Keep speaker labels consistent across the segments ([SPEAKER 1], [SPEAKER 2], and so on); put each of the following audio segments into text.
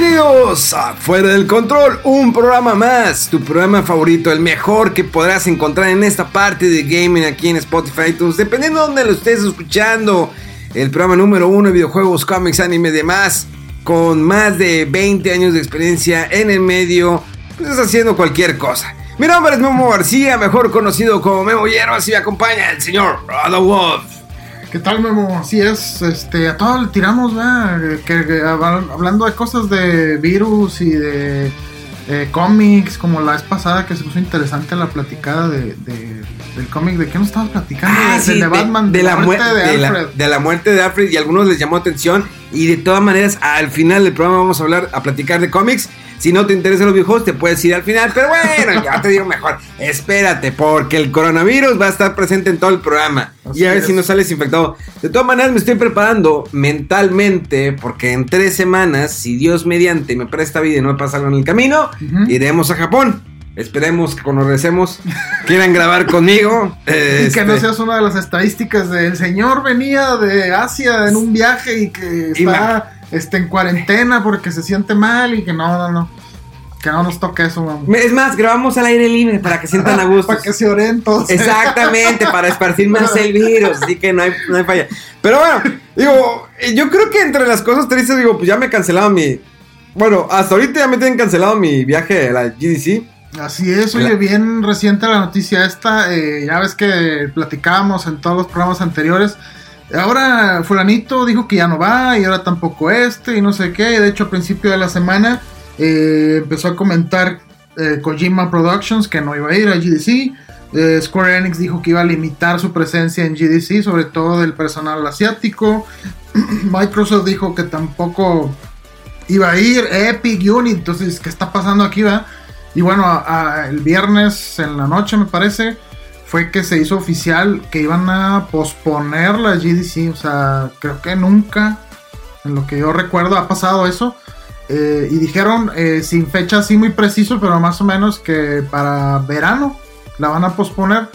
[SPEAKER 1] Bienvenidos a Fuera del Control, un programa más, tu programa favorito, el mejor que podrás encontrar en esta parte de gaming aquí en Spotify, iTunes, dependiendo de donde lo estés escuchando. El programa número uno de videojuegos, cómics, anime y demás, con más de 20 años de experiencia en el medio, pues haciendo cualquier cosa. Mi nombre es Memo García, mejor conocido como Memo Hierro, así me acompaña el señor Rado Wolf.
[SPEAKER 2] ¿Qué tal, Memo? Así es, este, a todos le tiramos, ¿verdad? Que, que, hablando de cosas de virus y de eh, cómics, como la vez pasada que se puso interesante la platicada de, de- del cómic, ¿de qué nos estabas platicando?
[SPEAKER 1] Ah,
[SPEAKER 2] de,
[SPEAKER 1] sí,
[SPEAKER 2] de Batman,
[SPEAKER 1] de, la
[SPEAKER 2] muerte
[SPEAKER 1] muerte de, la,
[SPEAKER 2] Alfred.
[SPEAKER 1] de la muerte de Alfred y a algunos les llamó atención y de todas maneras al final del programa vamos a hablar a platicar de cómics si no te interesan los videojuegos te puedes ir al final pero bueno ya te digo mejor espérate porque el coronavirus va a estar presente en todo el programa
[SPEAKER 2] Así
[SPEAKER 1] y a ver
[SPEAKER 2] es.
[SPEAKER 1] si no sales infectado de todas maneras me estoy preparando mentalmente porque en tres semanas si Dios mediante me presta vida y no me pasa algo en el camino
[SPEAKER 2] Ujú.
[SPEAKER 1] iremos a Japón Esperemos que cuando regresemos quieran grabar conmigo.
[SPEAKER 2] Y que no
[SPEAKER 1] Este,
[SPEAKER 2] seas una de las estadísticas del señor venía de Asia en un viaje y que está este, en cuarentena porque se siente mal y que no, no, no. Que no nos toque eso, Memo.
[SPEAKER 1] Es más, grabamos al aire libre para que sientan a gusto.
[SPEAKER 2] Para que se oren todos.
[SPEAKER 1] Exactamente, para esparcir más el virus, así que no hay, no hay falla. Pero bueno, digo, yo creo que entre las cosas tristes, digo, pues ya me cancelaron mi. Bueno, hasta ahorita ya me tienen cancelado mi viaje a la GDC.
[SPEAKER 2] Así es, oye, bien reciente la noticia esta. eh, ya ves que platicábamos en todos los programas anteriores. Ahora fulanito dijo que ya no va y ahora tampoco este y no sé qué. De hecho, a principio de la semana eh, empezó a comentar eh, Kojima Productions que no iba a ir a GDC. Eh, Square Enix dijo que iba a limitar su presencia en GDC, sobre todo del personal asiático. Microsoft dijo que tampoco iba a ir. Epic, Unity, entonces, ¿qué está pasando aquí, va? Y bueno, el viernes en la noche, me parece, fue que se hizo oficial que iban a posponer la GDC. O sea, creo que nunca, en lo que yo recuerdo, ha pasado eso. Eh, y dijeron, eh, sin fecha así muy preciso, pero más o menos que para verano la van a posponer.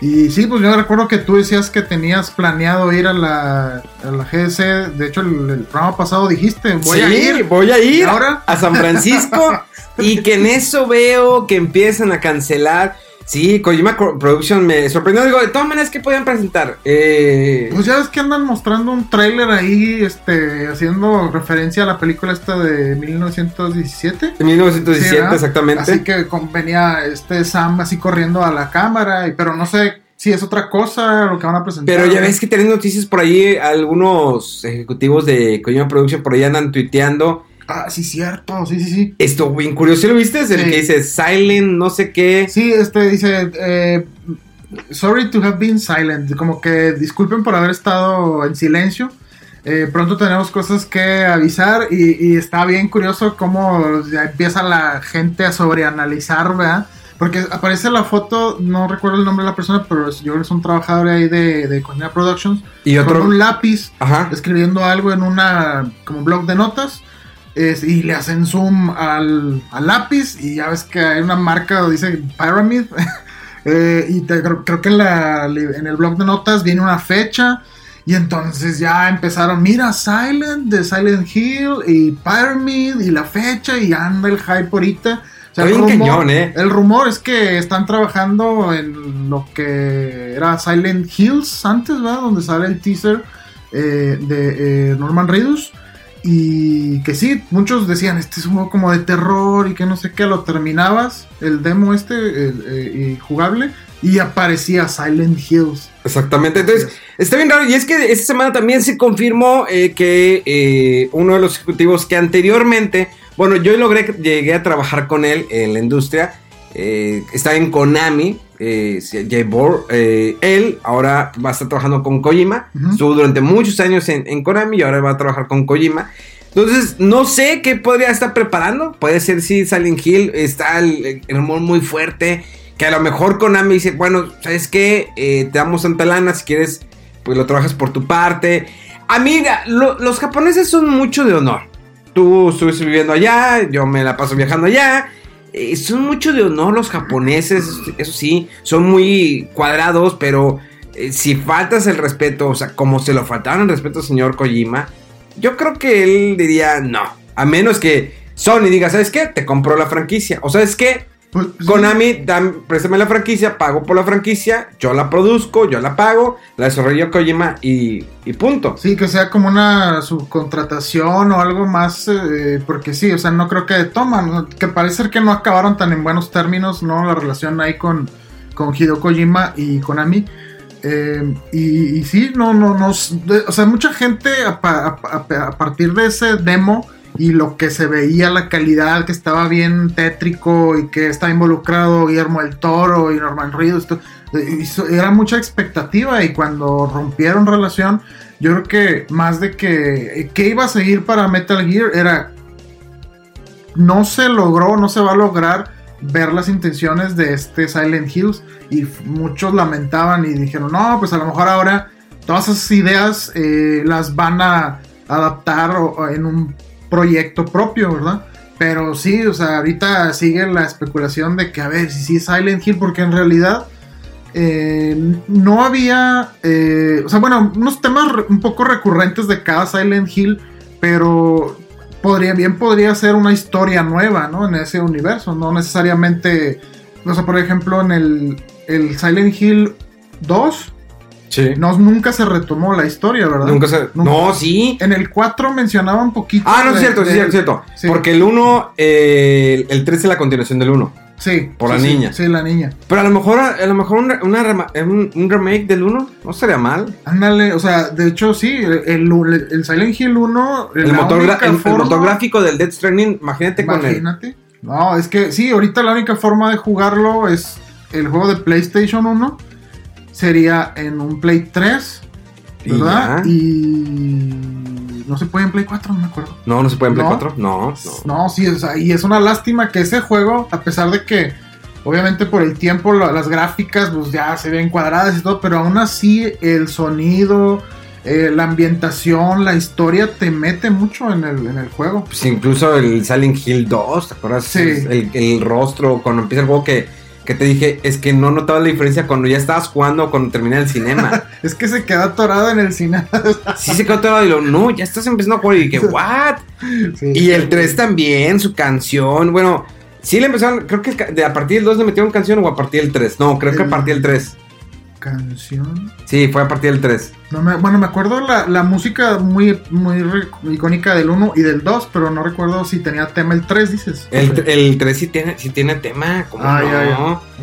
[SPEAKER 2] Y sí, pues yo recuerdo que tú decías que tenías planeado ir a la, a la GDC. De hecho, el, el programa pasado dijiste, voy a
[SPEAKER 1] Sí,
[SPEAKER 2] ir.
[SPEAKER 1] voy a ir
[SPEAKER 2] ¿Y ahora?
[SPEAKER 1] a San Francisco y que en eso veo que empiezan a cancelar. Sí, Kojima Production me sorprendió. Digo, de todas maneras, ¿qué podían presentar? Eh,
[SPEAKER 2] Pues ya ves que andan mostrando un tráiler ahí, este, haciendo referencia a la película esta de 1917.
[SPEAKER 1] en 1917,
[SPEAKER 2] Sí,
[SPEAKER 1] exactamente.
[SPEAKER 2] Así que con- venía este Sam así corriendo a la cámara, y, pero no sé si es otra cosa lo que van a presentar.
[SPEAKER 1] Pero ya ves que tienen noticias por ahí, algunos ejecutivos de Kojima Production por ahí andan tuiteando.
[SPEAKER 2] Ah, sí, cierto, sí, sí, sí.
[SPEAKER 1] Esto bien curioso, ¿sí lo viste? Es el
[SPEAKER 2] Sí.
[SPEAKER 1] que dice Silent, no sé qué.
[SPEAKER 2] Sí, este dice, eh, sorry to have been silent, como que disculpen por haber estado en silencio. Eh, pronto tenemos cosas que avisar y, y está bien curioso cómo empieza la gente a sobreanalizar, ¿verdad? Porque aparece la foto, no recuerdo el nombre de la persona, pero yo creo que es un trabajador ahí de, de Kojima Productions.
[SPEAKER 1] Y otro.
[SPEAKER 2] Con un lápiz
[SPEAKER 1] Ajá.
[SPEAKER 2] escribiendo algo en una como blog de notas es- y le hacen zoom al, al lápiz y ya ves que hay una marca donde dice Pyramid Eh, y te- creo, creo que en, la, en el blog de notas viene una fecha y entonces ya empezaron mira Silent de Silent Hill y Pyramid y la fecha y anda el hype ahorita O sea, el rumor,
[SPEAKER 1] cañón, ¿eh?
[SPEAKER 2] el rumor es que están trabajando en lo que era Silent Hills antes, ¿verdad? Donde sale el teaser eh, de eh, Norman Reedus. Y que sí, muchos decían, este es un juego como de terror y que no sé qué, lo terminabas, el demo este, el, eh, y jugable, y aparecía Silent Hills.
[SPEAKER 1] Exactamente, entonces está bien raro y es que esta semana también se confirmó eh, que eh, uno de los ejecutivos que anteriormente, bueno, yo logré, llegué a trabajar con él en la industria, eh, está en Konami, eh, Bor, eh, él ahora va a estar trabajando con Kojima, estuvo durante muchos años en, en Konami y ahora va a trabajar con Kojima. Entonces, no sé qué podría estar preparando. Puede ser si Silent Hill está el, el muy fuerte. Que a lo mejor Konami dice, bueno, ¿sabes qué? Eh, te damos tanta lana, si quieres, pues lo trabajas por tu parte. A mí, mira, lo- los japoneses son mucho de honor. Tú estuviste viviendo allá, yo me la paso viajando allá. Eh, son mucho de honor los japoneses, eso sí, son muy cuadrados, pero eh, si faltas el respeto, o sea, como se lo faltaron el respeto al señor Kojima, yo creo que él diría no. A menos que Sony diga, ¿sabes qué? Te compró la franquicia. O sabes qué?
[SPEAKER 2] Pues.
[SPEAKER 1] Konami, préstame la franquicia, pago por la franquicia, yo la produzco, yo la pago, la desarrolló Kojima y, y punto.
[SPEAKER 2] Sí, que sea como una subcontratación o algo más, eh, porque sí, o sea, no creo que toman, que parece ser que no acabaron tan en buenos términos, ¿no? La relación ahí con, con Hideo Kojima y Konami. Eh, y, y sí, no, no, no, o sea, mucha gente a, pa- a- a- a partir de ese demo y lo que se veía, la calidad, que estaba bien tétrico y que estaba involucrado Guillermo del Toro y Norman Reedus, eh, era mucha expectativa y cuando rompieron relación, yo creo que más de que que iba a seguir para Metal Gear era no se logró, no se va a lograr ver las intenciones de este Silent Hills y muchos lamentaban y dijeron, no, pues a lo mejor ahora todas esas ideas eh, las van a adaptar en un proyecto propio, ¿verdad? Pero sí, o sea, ahorita sigue la especulación de que a ver si sí Silent Hill, porque en realidad eh, no había, eh, o sea, bueno, unos temas un poco recurrentes de cada Silent Hill, pero podría bien podría ser una historia nueva, ¿no? En ese universo, no necesariamente, o sea, por ejemplo, en el, el Silent Hill 2,
[SPEAKER 1] Sí.
[SPEAKER 2] no, nunca se retomó la historia, ¿verdad?
[SPEAKER 1] Nunca se.
[SPEAKER 2] Nunca.
[SPEAKER 1] No, sí.
[SPEAKER 2] En el 4 mencionaba un poquito.
[SPEAKER 1] Ah, no, es
[SPEAKER 2] de-
[SPEAKER 1] cierto, sí,
[SPEAKER 2] de-
[SPEAKER 1] es cierto, cierto.
[SPEAKER 2] sí.
[SPEAKER 1] Porque el 1, el, el 3 es la continuación del 1.
[SPEAKER 2] Sí.
[SPEAKER 1] Por la
[SPEAKER 2] sí, sí,
[SPEAKER 1] niña.
[SPEAKER 2] Sí, la niña.
[SPEAKER 1] Pero a lo mejor, a lo mejor una, una rema- un, un remake del 1 no sería mal.
[SPEAKER 2] Ándale, o sea, de hecho, sí, el, el- el Silent Hill 1.
[SPEAKER 1] El motor, el- gráfico del Death Stranding, imagínate con el.
[SPEAKER 2] Imagínate. No, es que sí, ahorita la única forma de jugarlo es el juego de PlayStation 1. Sería en un Play 3,
[SPEAKER 1] Y
[SPEAKER 2] ¿verdad? Y. No se puede en Play 4, no me acuerdo.
[SPEAKER 1] No, no se puede en Play
[SPEAKER 2] ¿No?
[SPEAKER 1] 4. No, no.
[SPEAKER 2] No, sí, o sea, y es una lástima que ese juego, a pesar de que, obviamente por el tiempo, la- las gráficas, pues ya se ven cuadradas y todo, pero aún así el sonido, eh, la ambientación, la historia te mete mucho en el, en el juego.
[SPEAKER 1] Pues incluso el Silent Hill 2, ¿te acuerdas?
[SPEAKER 2] Sí.
[SPEAKER 1] El, el rostro, cuando empieza el juego que, que te dije, es que no notabas la diferencia cuando ya estabas jugando o cuando termina el cinema.
[SPEAKER 2] Es que se queda atorado en el cine.
[SPEAKER 1] sí se quedó todo y lo, no, ya estás empezando a jugar y dije, ¿what?
[SPEAKER 2] Sí.
[SPEAKER 1] Y el 3 también, su canción, bueno, sí le empezaron, creo que a partir del 2 le metieron canción o a partir del 3. No, creo que a partir del 3.
[SPEAKER 2] Canción.
[SPEAKER 1] Sí, fue a partir del 3.
[SPEAKER 2] No me- bueno, me acuerdo la, la música muy, muy icónica del 1 y del 2, pero no recuerdo si tenía tema el 3, dices.
[SPEAKER 1] El, el 3 sí tiene, sí tiene tema, como
[SPEAKER 2] Ah,
[SPEAKER 1] no?
[SPEAKER 2] ya, ya.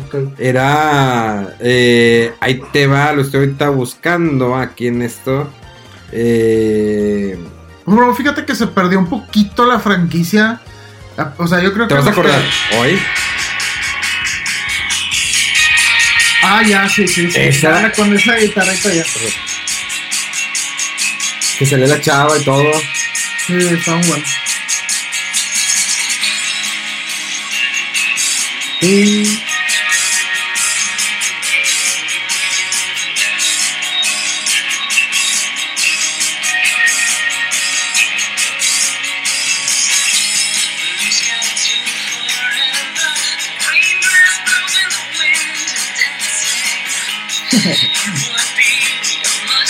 [SPEAKER 2] Ok.
[SPEAKER 1] Era. eh, ahí te va, lo estoy ahorita buscando aquí en esto. Eh,
[SPEAKER 2] Bro, fíjate que se perdió un poquito la franquicia. Ah, O sea, yo creo
[SPEAKER 1] ¿Te
[SPEAKER 2] que.
[SPEAKER 1] vas a
[SPEAKER 2] los que-
[SPEAKER 1] acordar? Hoy.
[SPEAKER 2] Ah, ya, sí, sí. sí.
[SPEAKER 1] Esa.
[SPEAKER 2] Con esa guitarrita ya.
[SPEAKER 1] Que sale la chava y todo.
[SPEAKER 2] Sí, está un bueno. Y.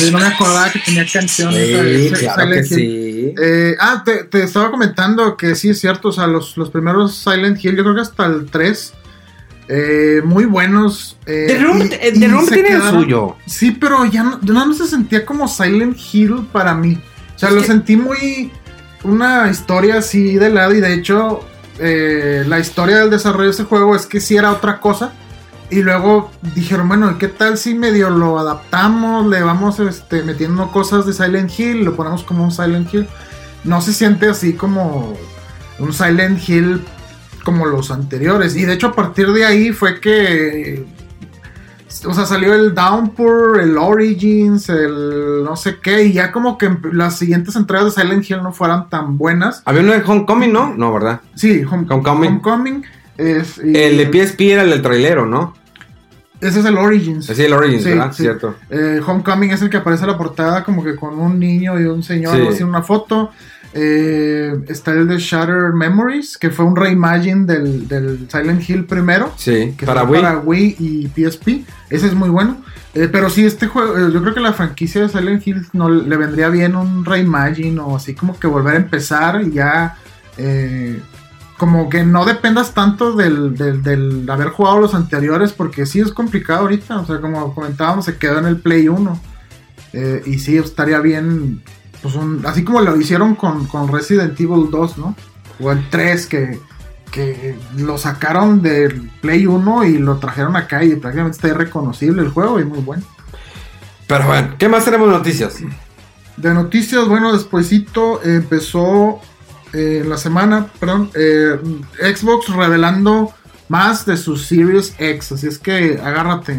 [SPEAKER 2] Sí, no me acordaba que tenía canciones.
[SPEAKER 1] Sí,
[SPEAKER 2] ¿sabes?
[SPEAKER 1] claro que
[SPEAKER 2] Silent Hill.
[SPEAKER 1] sí.
[SPEAKER 2] Eh, ah, te, te estaba comentando que sí es cierto, o sea, los, los primeros Silent Hill, yo creo que hasta el 3, eh, muy buenos. eh,
[SPEAKER 1] The Room,
[SPEAKER 2] y-
[SPEAKER 1] eh,
[SPEAKER 2] y
[SPEAKER 1] The Room tiene el suyo.
[SPEAKER 2] Sí, pero ya no, ya no se sentía como Silent Hill para mí. O sea,
[SPEAKER 1] Es
[SPEAKER 2] lo
[SPEAKER 1] que-
[SPEAKER 2] sentí muy. Una historia así de lado, y de hecho, eh, la historia del desarrollo de ese juego es que sí era otra cosa. Y luego dijeron, bueno, ¿qué tal si medio lo adaptamos? Le vamos este, metiendo cosas de Silent Hill, lo ponemos como un Silent Hill. No se siente así como un Silent Hill como los anteriores. Y de hecho a partir de ahí fue que... O sea, salió el Downpour, el Origins, el no sé qué, y ya como que las siguientes entregas de Silent Hill no fueran tan buenas.
[SPEAKER 1] Había uno de Homecoming, ¿no? No, ¿verdad?
[SPEAKER 2] Sí, Home-
[SPEAKER 1] Homecoming.
[SPEAKER 2] Homecoming. es- y-
[SPEAKER 1] El de PSP era el del trailero, ¿no?
[SPEAKER 2] Ese es el Origins.
[SPEAKER 1] Sí, el Origins,
[SPEAKER 2] Sí,
[SPEAKER 1] ¿verdad?
[SPEAKER 2] sí.
[SPEAKER 1] Cierto.
[SPEAKER 2] Eh, Homecoming es el que aparece en la portada como que con un niño y un señor
[SPEAKER 1] Sí.
[SPEAKER 2] haciendo una foto. Eh, está el de Shattered Memories, que fue un reimagine del, del Silent Hill primero.
[SPEAKER 1] Sí,
[SPEAKER 2] Que
[SPEAKER 1] para Wii.
[SPEAKER 2] para Wii y PSP. Ese es muy bueno. Eh, pero sí, este juego, eh, yo creo que la franquicia de Silent Hill no le vendría bien un reimagine o así como que volver a empezar y ya. eh, como que no dependas tanto del, del, del haber jugado los anteriores, porque sí es complicado ahorita. O sea, como comentábamos, se quedó en el Play 1. Eh, y sí, estaría bien. Pues un, así como lo hicieron con, con Resident Evil 2, ¿no? O el 3, que, que lo sacaron del Play 1 y lo trajeron acá y prácticamente está irreconocible el juego y muy bueno.
[SPEAKER 1] Pero bueno, ¿qué más tenemos de noticias?
[SPEAKER 2] De noticias, bueno, despuesito empezó eh, en la semana, perdón, eh, Xbox revelando más de su Series X, así es que agárrate.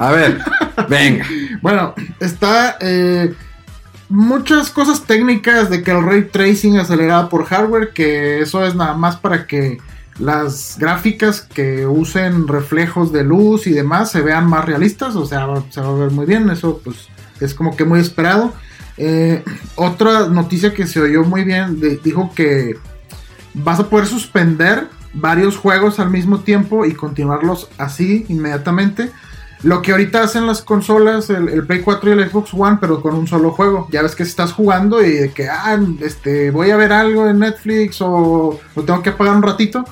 [SPEAKER 1] A ver, venga.
[SPEAKER 2] Bueno, está eh, muchas cosas técnicas de que el ray tracing acelerado por hardware, que eso es nada más para que las gráficas que usen reflejos de luz y demás se vean más realistas, o sea, se va a ver muy bien, eso pues es como que muy esperado. Eh, otra noticia que se oyó muy bien, dijo que vas a poder suspender varios juegos al mismo tiempo y continuarlos así inmediatamente. Lo que ahorita hacen las consolas, el, el Play 4 y el Xbox One, pero con un solo juego. Ya ves que estás jugando y de que, ah, este, voy a ver algo en Netflix o lo tengo que apagar un ratito.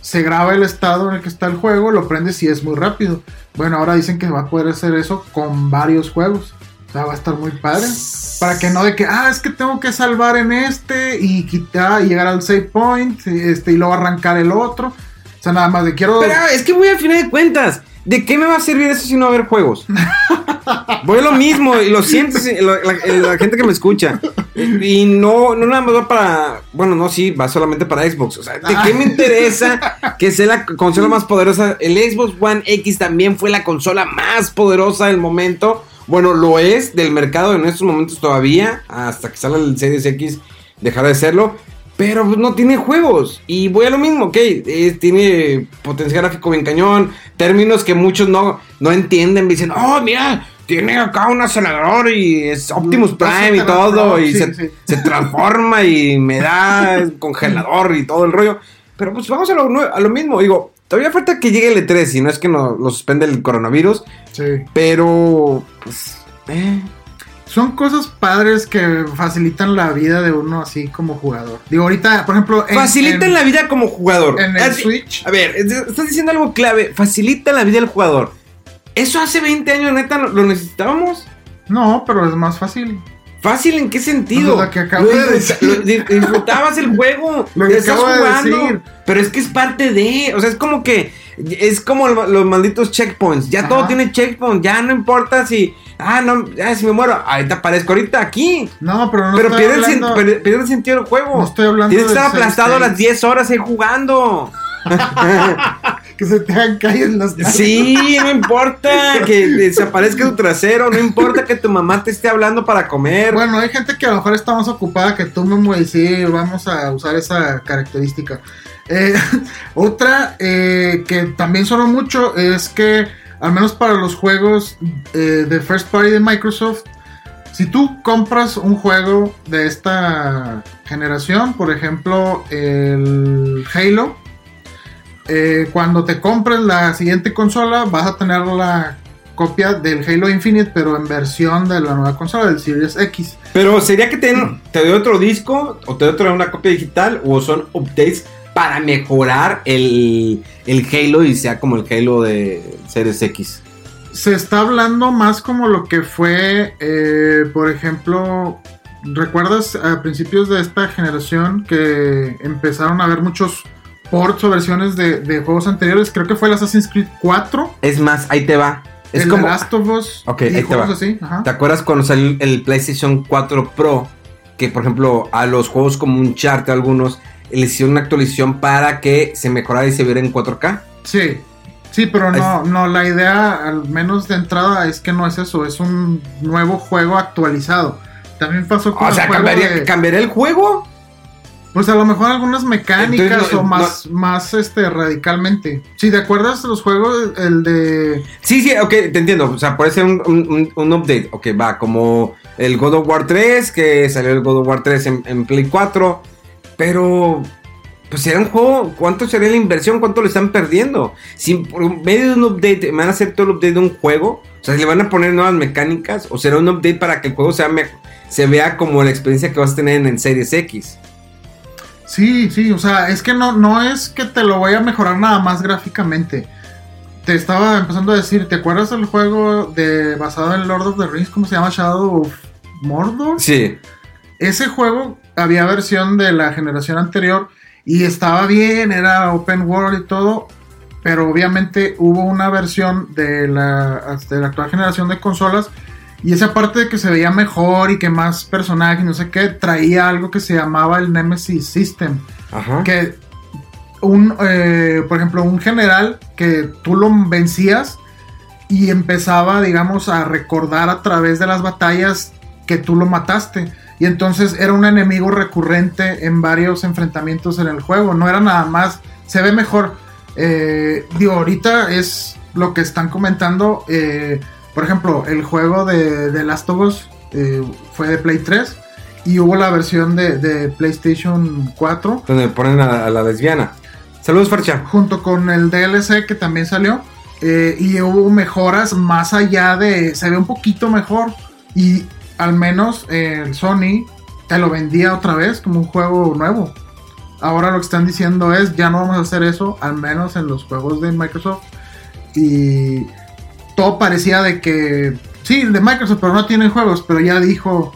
[SPEAKER 2] Se graba el estado en el que está el juego, lo prendes y es muy rápido. Bueno, ahora dicen que va a poder hacer eso con varios juegos. O sea, va a estar muy padre. Para que no de que, ah, es que tengo que salvar en este y quitar y llegar al save point este, y luego arrancar el otro. O sea, nada más de quiero.
[SPEAKER 1] Pero es que voy al final de cuentas. ¿De qué me va a servir eso si no va a haber juegos? Voy a lo mismo, y lo siento, si- la, la- la gente que me escucha. Y no, no nada más va para. Bueno, no, sí, va solamente para Xbox. O sea, ¿de qué me interesa que sea la consola más poderosa? El Xbox One X también fue la consola más poderosa del momento. Bueno, lo es del mercado en estos momentos todavía. Hasta que salga el Series X, dejará de serlo. Pero pues, no tiene juegos. Y voy a lo mismo, ok. eh, tiene potencial gráfico bien cañón. Términos que muchos no, no entienden. Dicen, oh, mira, tiene acá un acelerador y es Optimus Prime y todo. Y
[SPEAKER 2] sí,
[SPEAKER 1] se,
[SPEAKER 2] sí.
[SPEAKER 1] se transforma y me da el congelador y todo el rollo. Pero pues vamos a lo, a lo mismo. Digo, todavía falta que llegue el E3 y no es que no, lo suspende el coronavirus.
[SPEAKER 2] Sí.
[SPEAKER 1] Pero, pues, eh.
[SPEAKER 2] Son cosas padres que facilitan la vida de uno así como jugador. Digo, ahorita, por ejemplo, en,
[SPEAKER 1] Facilitan
[SPEAKER 2] en-
[SPEAKER 1] la vida como jugador.
[SPEAKER 2] en el
[SPEAKER 1] Así-
[SPEAKER 2] Switch.
[SPEAKER 1] A ver, es- estás diciendo algo clave. Facilita la vida del jugador. ¿Eso hace 20 años, neta, lo necesitábamos?
[SPEAKER 2] No, pero es más fácil.
[SPEAKER 1] ¿Fácil en qué sentido?
[SPEAKER 2] Lo que acabo
[SPEAKER 1] Lo
[SPEAKER 2] de
[SPEAKER 1] disfruta-
[SPEAKER 2] decir.
[SPEAKER 1] lo di- disfrutabas el juego.
[SPEAKER 2] Lo que
[SPEAKER 1] estás
[SPEAKER 2] acabo de
[SPEAKER 1] jugando.
[SPEAKER 2] decir.
[SPEAKER 1] Pero es que es parte de. O sea, es como que. Es como el- los malditos checkpoints. Ya
[SPEAKER 2] Ajá.
[SPEAKER 1] todo tiene checkpoint. Ya no importa si. Ah, no. Ya si me muero. Ahorita aparezco ahorita aquí.
[SPEAKER 2] No, pero no
[SPEAKER 1] pero
[SPEAKER 2] estoy
[SPEAKER 1] pierde, el
[SPEAKER 2] hablando-
[SPEAKER 1] pierde- pierde el sentido del juego.
[SPEAKER 2] No estoy hablando
[SPEAKER 1] Tienes que estar aplastado las 10 horas ahí jugando.
[SPEAKER 2] que se te hagan calles las
[SPEAKER 1] Sí, no importa que desaparezca tu trasero, no importa que tu mamá te esté hablando para comer.
[SPEAKER 2] Bueno, hay gente que a lo mejor está más ocupada que tú, Memo, y sí, vamos a usar esa característica. Eh, otra eh, que también sonó mucho es que, al menos para los juegos eh, de First Party de Microsoft, si tú compras un juego de esta generación, por ejemplo, el Halo, eh, cuando te compres la siguiente consola, vas a tener la copia del Halo Infinite, pero en versión de la nueva consola, del Series X.
[SPEAKER 1] Pero sería que te, te doy otro disco o te doy otra una copia digital o son updates para mejorar el, el Halo y sea como el Halo de Series X.
[SPEAKER 2] Se está hablando más como lo que fue, eh, por ejemplo, ¿recuerdas a principios de esta generación que empezaron a haber muchos ports o versiones de, de juegos anteriores. Creo que fue el Assassin's Creed 4.
[SPEAKER 1] Es más, ahí te va. Es
[SPEAKER 2] el
[SPEAKER 1] como.
[SPEAKER 2] Last of Us.
[SPEAKER 1] Ok, ahí te va.
[SPEAKER 2] así. Ajá.
[SPEAKER 1] ¿Te acuerdas cuando salió el- el PlayStation 4 Pro? Que por ejemplo a los juegos como un chart algunos le hicieron una actualización para que se mejorara y se viera en 4K.
[SPEAKER 2] Sí. Sí, pero no, no, la idea, al menos de entrada, es que no es eso, es un nuevo juego actualizado. También pasó con
[SPEAKER 1] O
[SPEAKER 2] el
[SPEAKER 1] sea,
[SPEAKER 2] juego
[SPEAKER 1] ¿cambiaría,
[SPEAKER 2] de-
[SPEAKER 1] ¿cambiaría el juego?
[SPEAKER 2] Pues a lo mejor algunas mecánicas
[SPEAKER 1] Entonces, no,
[SPEAKER 2] o más, más este radicalmente. Si te acuerdas los juegos, el de.
[SPEAKER 1] Sí, sí, ok, te entiendo. O sea, puede ser un, un- update. Ok, va, como el God of War 3, que salió el God of War 3 en, en Play 4. Pero, pues será un juego. ¿Cuánto sería la inversión? ¿Cuánto le están perdiendo? Si por medio de un update me van a hacer todo el update de un juego, o sea, ¿le van a poner nuevas mecánicas? ¿O será un update para que el juego sea se vea como la experiencia que vas a tener en, en Series X?
[SPEAKER 2] Sí, sí, o sea, es que no, no es que te lo voy a mejorar nada más gráficamente. Te estaba empezando a decir, ¿te acuerdas del juego de basado en Lord of the Rings? ¿Cómo se llama? Shadow of Mordor.
[SPEAKER 1] Sí.
[SPEAKER 2] Ese juego había versión de la generación anterior y estaba bien, era open world y todo, pero obviamente hubo una versión de la, de la actual generación de consolas y esa parte de que se veía mejor y que más personajes, no sé qué, traía algo que se llamaba el Nemesis System,
[SPEAKER 1] Ajá.
[SPEAKER 2] que un, eh, por ejemplo, un general que tú lo vencías y empezaba, digamos, a recordar a través de las batallas que tú lo mataste. Y entonces era un enemigo recurrente en varios enfrentamientos en el juego. No era nada más, se ve mejor. Eh, digo, ahorita es lo que están comentando. eh, por ejemplo, el juego de, de Last of Us eh, fue de Play 3 y hubo la versión de, de PlayStation 4
[SPEAKER 1] Donde ponen a, a la lesbiana. Saludos, Farcha.
[SPEAKER 2] junto con el DLC que también salió. eh, y hubo mejoras más allá de. Se ve un poquito mejor. Y al menos eh, el Sony te lo vendía otra vez como un juego nuevo. Ahora lo que están diciendo es: ya no vamos a hacer eso, al menos en los juegos de Microsoft. Y todo parecía de que. Sí, de Microsoft, pero no tienen juegos. Pero ya dijo.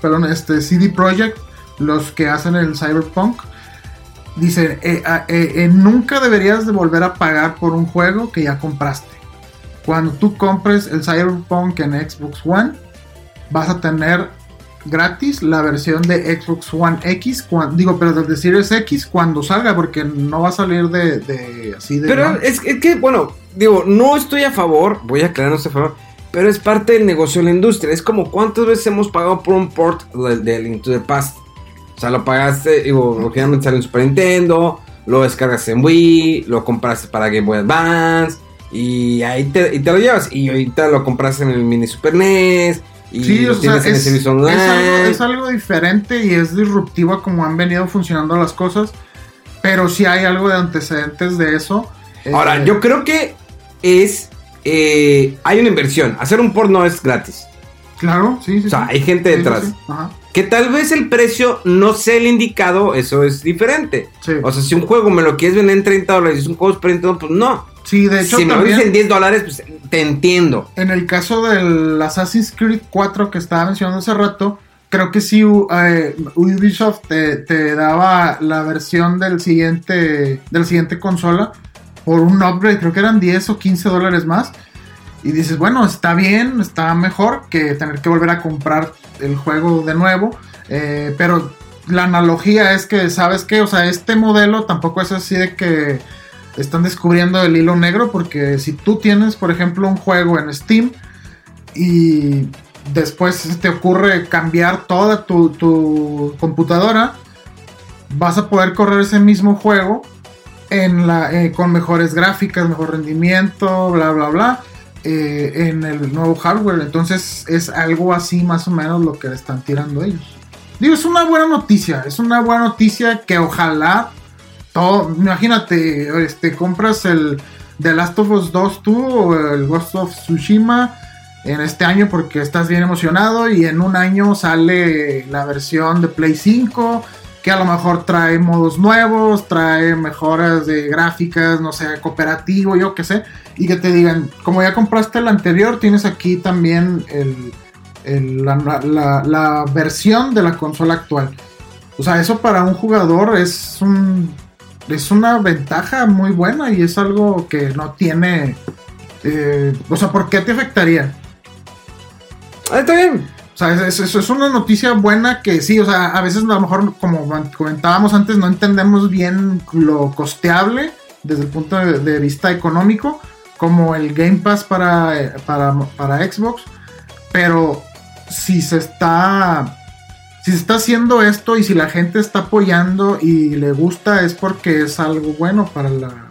[SPEAKER 2] Perdón, este CD Projekt, los que hacen el Cyberpunk dice, eh, ah, eh, eh, nunca deberías de volver a pagar por un juego que ya compraste. Cuando tú compres el Cyberpunk en Xbox One, vas a tener gratis la versión de Xbox One X, cuan- digo, pero de Series X cuando salga, porque no va a salir de, de así de...
[SPEAKER 1] Pero es, es que, bueno, digo, no estoy a favor, voy a aclarar, no estoy a favor, pero es parte del negocio de la industria. Es como cuántas veces hemos pagado por un port del, del Into the Past. O sea, lo pagaste, digo, originalmente salió en Super Nintendo, lo descargas en Wii, lo compraste para Game Boy Advance, y ahí te, y te lo llevas. Y ahorita lo compraste en el mini Super NES, y
[SPEAKER 2] Sí, o sea, es, es algo, es algo diferente y es disruptivo a como han venido funcionando las cosas, pero sí hay algo de antecedentes de eso.
[SPEAKER 1] Ahora,
[SPEAKER 2] Eh,
[SPEAKER 1] yo creo que es. eh, hay una inversión. Hacer un port no es gratis.
[SPEAKER 2] Claro, sí, sí.
[SPEAKER 1] O sea,
[SPEAKER 2] sí.
[SPEAKER 1] hay gente
[SPEAKER 2] sí,
[SPEAKER 1] detrás.
[SPEAKER 2] sí. Ajá.
[SPEAKER 1] Que tal vez el precio no sea el indicado, eso es diferente.
[SPEAKER 2] Sí.
[SPEAKER 1] O sea, si un juego me lo quieres vender en 30 dólares y es un juego Super Nintendo, pues no.
[SPEAKER 2] Sí, de hecho
[SPEAKER 1] si me
[SPEAKER 2] también
[SPEAKER 1] en 10 dólares, pues te entiendo.
[SPEAKER 2] en el caso del Assassin's Creed 4 que estaba mencionando hace rato, creo que sí eh, Ubisoft te, te daba la versión del siguiente de la siguiente consola por un upgrade, creo que eran 10 o 15 dólares más. Y dices, bueno, está bien, está mejor que tener que volver a comprar el juego de nuevo. eh, pero la analogía es que, ¿sabes qué? O sea, este modelo tampoco es así de que están descubriendo el hilo negro. Porque si tú tienes, por ejemplo, un juego en Steam y después te ocurre cambiar toda tu, tu computadora, vas a poder correr ese mismo juego en la, eh, con mejores gráficas, mejor rendimiento, bla, bla, bla, eh, en el nuevo hardware. Entonces es algo así más o menos lo que le están tirando ellos. Digo, es una buena noticia, es una buena noticia que ojalá todo, imagínate, este, compras el The Last of Us 2 tú o el Ghost of Tsushima en este año porque estás bien emocionado y en un año sale la versión de Play 5 que a lo mejor trae modos nuevos, trae mejoras de gráficas, no sé, cooperativo, yo qué sé, y que te digan, como ya compraste el anterior, tienes aquí también la- la versión de la consola actual. O sea, eso para un jugador es un es una ventaja muy buena y es algo que no tiene. eh, o sea, ¿por qué te afectaría?
[SPEAKER 1] Ah, está bien.
[SPEAKER 2] O sea, es, es- es una noticia buena que sí, o sea, a veces a lo mejor, como comentábamos antes, no entendemos bien lo costeable desde el punto de, de vista económico, como el Game Pass para, eh, para, para Xbox, pero si se está... Si se está haciendo esto y si la gente está apoyando y le gusta es porque es algo bueno para la...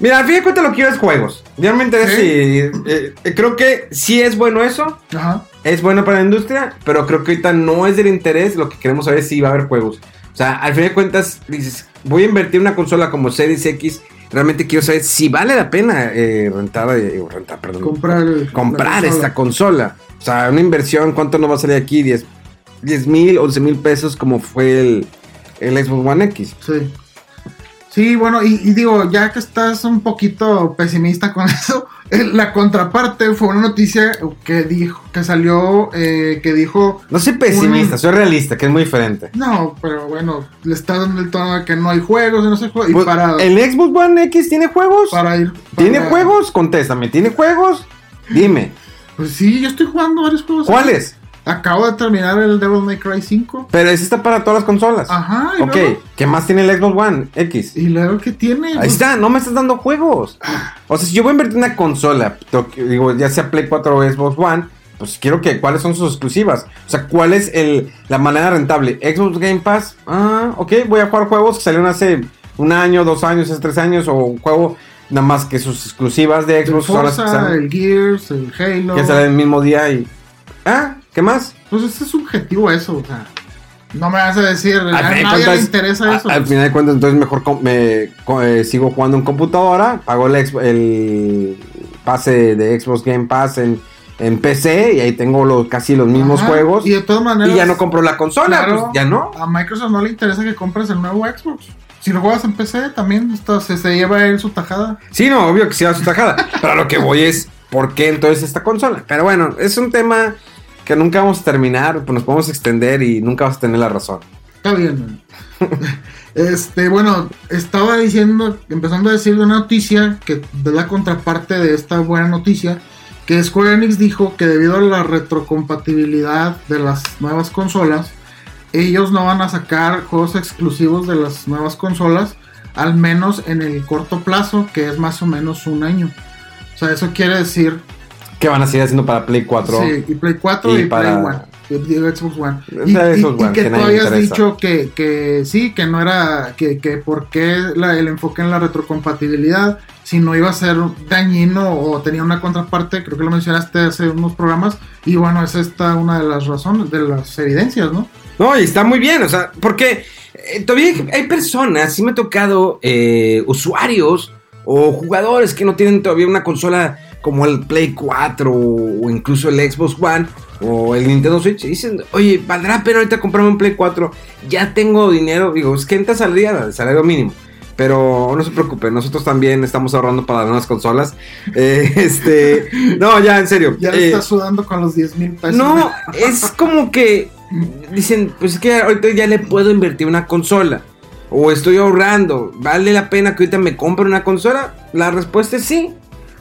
[SPEAKER 1] Mira, al fin de cuentas lo que quiero es juegos. Ya me interesa
[SPEAKER 2] Sí.
[SPEAKER 1] si. eh, eh, creo que sí es bueno eso.
[SPEAKER 2] Ajá.
[SPEAKER 1] Es bueno para la industria. Pero creo que ahorita no es del interés. Lo que queremos saber es si va a haber juegos. O sea, al fin de cuentas, dices, voy a invertir una consola como Series X. Realmente quiero saber si vale la pena eh, rentar, eh, perdón.
[SPEAKER 2] Comprar,
[SPEAKER 1] comprar esta
[SPEAKER 2] consola.
[SPEAKER 1] consola. O sea, una inversión, ¿cuánto nos va a salir aquí? 10 mil, 11 mil pesos como fue el, el Xbox One X.
[SPEAKER 2] Sí. Sí, bueno, y, y digo, ya que estás un poquito pesimista con eso, eh, la contraparte fue una noticia que dijo, que salió, eh, que dijo,
[SPEAKER 1] No soy pesimista,
[SPEAKER 2] Un-
[SPEAKER 1] soy realista, que es muy diferente.
[SPEAKER 2] no, pero bueno, le está dando el tono de que no hay juegos, no sé juegos, y
[SPEAKER 1] Pues,
[SPEAKER 2] para,
[SPEAKER 1] ¿El Xbox One X tiene juegos?
[SPEAKER 2] para ir...
[SPEAKER 1] ¿Tiene juegos? Contéstame, ¿tiene juegos? Dime,
[SPEAKER 2] Pues sí, yo estoy jugando varios juegos.
[SPEAKER 1] ¿cuáles?
[SPEAKER 2] Acabo de terminar el Devil May Cry 5.
[SPEAKER 1] Pero ese está para todas las consolas.
[SPEAKER 2] Ajá, y
[SPEAKER 1] ok,
[SPEAKER 2] luego,
[SPEAKER 1] ¿qué más tiene el Xbox One X?
[SPEAKER 2] y luego ¿qué tiene?
[SPEAKER 1] Ahí
[SPEAKER 2] Pues,
[SPEAKER 1] está, no me estás dando juegos. O sea, si yo voy a invertir en una consola, digo, ya sea Play 4 o Xbox One, pues quiero que cuáles son sus exclusivas. O sea, cuál es el, la manera rentable. Xbox Game Pass, ah, ok, voy a jugar juegos que salieron hace un año, dos años, hace tres años, o un juego nada más que sus exclusivas de
[SPEAKER 2] el
[SPEAKER 1] Xbox son las que
[SPEAKER 2] Forza,
[SPEAKER 1] salen,
[SPEAKER 2] el Gears, el Halo.
[SPEAKER 1] que salen el mismo día y... Ah, ¿qué más?
[SPEAKER 2] Pues es subjetivo eso, o sea. No me vas a decir, a nadie le interesa
[SPEAKER 1] a-
[SPEAKER 2] eso.
[SPEAKER 1] Al final de cuentas, entonces mejor me eh, sigo jugando en computadora, pago el, el pase de Xbox Game Pass en, en PC y ahí tengo los, casi los mismos
[SPEAKER 2] Ajá,
[SPEAKER 1] juegos
[SPEAKER 2] Y
[SPEAKER 1] y,
[SPEAKER 2] de todas maneras,
[SPEAKER 1] ya no compro la consola,
[SPEAKER 2] Claro.
[SPEAKER 1] pues ya no.
[SPEAKER 2] a Microsoft no le interesa que compres el nuevo Xbox. Si lo juegas en PC, también esto, se, se lleva él su tajada.
[SPEAKER 1] Sí, no, obvio que sí va a su tajada, pero a lo que voy es, ¿por qué entonces esta consola? Pero bueno, es un tema que nunca vamos a terminar, pues nos podemos extender y nunca vas a tener la razón.
[SPEAKER 2] Está bien. este, bueno, estaba diciendo, empezando a decir de una noticia que es la contraparte de esta buena noticia, que Square Enix dijo que debido a la retrocompatibilidad de las nuevas consolas, ellos no van a sacar juegos exclusivos de las nuevas consolas, al menos en el corto plazo, que es más o menos un año. O sea, eso quiere decir
[SPEAKER 1] ¿Qué van a seguir haciendo para Play 4?
[SPEAKER 2] Sí, y Play 4
[SPEAKER 1] Y
[SPEAKER 2] y,
[SPEAKER 1] para-
[SPEAKER 2] Play One. y- Digo, Xbox One. Y, y-
[SPEAKER 1] Xbox
[SPEAKER 2] y
[SPEAKER 1] One,
[SPEAKER 2] que,
[SPEAKER 1] que
[SPEAKER 2] tú habías dicho que, que sí, que no era, que, que por qué la- el enfoque en la retrocompatibilidad, si no iba a ser dañino o tenía una contraparte, creo que lo mencionaste hace unos programas, y bueno, es esta una de las razones, de las evidencias, ¿no?
[SPEAKER 1] No, y está muy bien, o sea, porque eh, todavía hay personas, sí me ha tocado eh, usuarios o jugadores que no tienen todavía una consola como el Play 4 o incluso el Xbox One o el Nintendo Switch dicen, oye, ¿valdrá pena ahorita comprarme un Play 4? Ya tengo dinero, digo, es que entra saldría el salario mínimo. Pero no se preocupen, nosotros también estamos ahorrando para las nuevas consolas. Eh, este, no, ya en serio.
[SPEAKER 2] Ya
[SPEAKER 1] eh,
[SPEAKER 2] estás sudando con los 10 mil pesos.
[SPEAKER 1] no, es como que dicen, pues es que ahorita ya le puedo invertir una consola. O estoy ahorrando. ¿Vale la pena que ahorita me compre una consola? La respuesta es sí.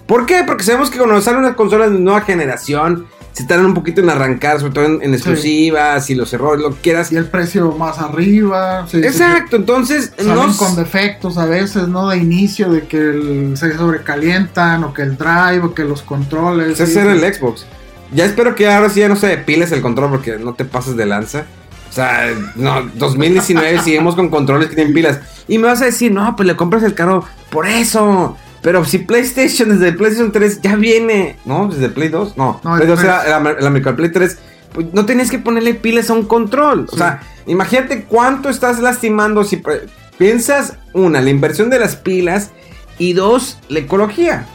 [SPEAKER 1] ¿Por qué? Porque sabemos que cuando salen unas consolas de nueva generación, se tardan un poquito en arrancar, sobre todo en, en exclusivas y los errores, lo que quieras.
[SPEAKER 2] Y el precio más arriba. sí, sí, sí.
[SPEAKER 1] Exacto, entonces no
[SPEAKER 2] con defectos a veces, ¿no? De inicio, de que el- se sobrecalientan, o que el drive, o que los controles.
[SPEAKER 1] Ese es
[SPEAKER 2] sí,
[SPEAKER 1] el. Xbox. Ya espero que ahora sí ya no se piles el control porque no te pases de lanza. O sea, no, 2019 seguimos con controles que tienen pilas. Y me vas a decir, no, pues le compras el carro por eso. Pero si PlayStation desde el PlayStation 3 ya viene, ¿no? Desde el Play 2, no.
[SPEAKER 2] No,
[SPEAKER 1] Play
[SPEAKER 2] el
[SPEAKER 1] 2
[SPEAKER 2] tres.
[SPEAKER 1] era la, la Play 3. Pues no tenías que ponerle pilas a un control. O sea, imagínate cuánto estás lastimando si pre- piensas, una, la inversión de las pilas y dos, la ecología.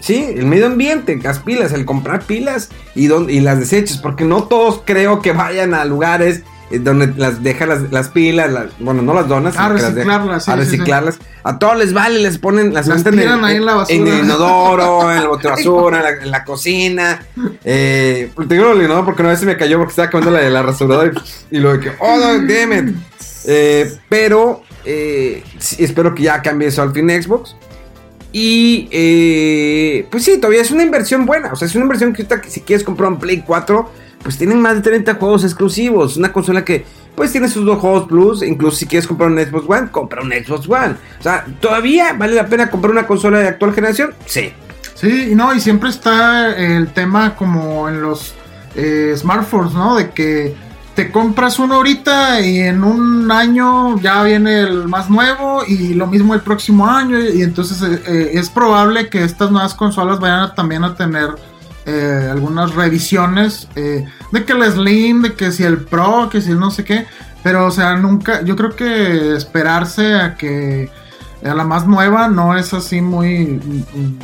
[SPEAKER 1] Sí, el medio ambiente, las pilas, el comprar pilas y, don- y las desechas, porque no todos creo que vayan a lugares eh, donde las deja las, las pilas, las- bueno, no las donas,
[SPEAKER 2] Ah,
[SPEAKER 1] deja-
[SPEAKER 2] reciclarlas, sí,
[SPEAKER 1] a
[SPEAKER 2] sí, sí.
[SPEAKER 1] reciclarlas. A todos les vale, les ponen, las,
[SPEAKER 2] Las tiran ahí en la basura.
[SPEAKER 1] en el inodoro, en el bote de basura, en la, en la cocina. Eh, te digo el inodoro porque una vez se me cayó porque estaba comiendo la de la rasuradora y, y lo de que, oh, no, damn it. Eh, pero eh, espero que ya cambie eso al fin Xbox. Y eh, pues sí, todavía es una inversión buena. O sea, es una inversión que ahorita que si quieres comprar un Play 4, pues tienen más de 30 juegos exclusivos. Una consola que pues tiene sus dos juegos plus. Incluso si quieres comprar un Xbox One, compra un Xbox One. O sea, ¿todavía vale la pena comprar una consola de actual generación? Sí.
[SPEAKER 2] Sí, y no, y siempre está el tema como en los eh, smartphones, ¿no? De que te compras uno ahorita y en un año ya viene el más nuevo y lo mismo el próximo año y entonces eh, eh, es probable que estas nuevas consolas vayan a- también a tener eh, algunas revisiones eh, de que el Slim, de que si el Pro, que si el no sé qué, pero o sea, nunca, yo creo que esperarse a que a la más nueva no es así muy... mm,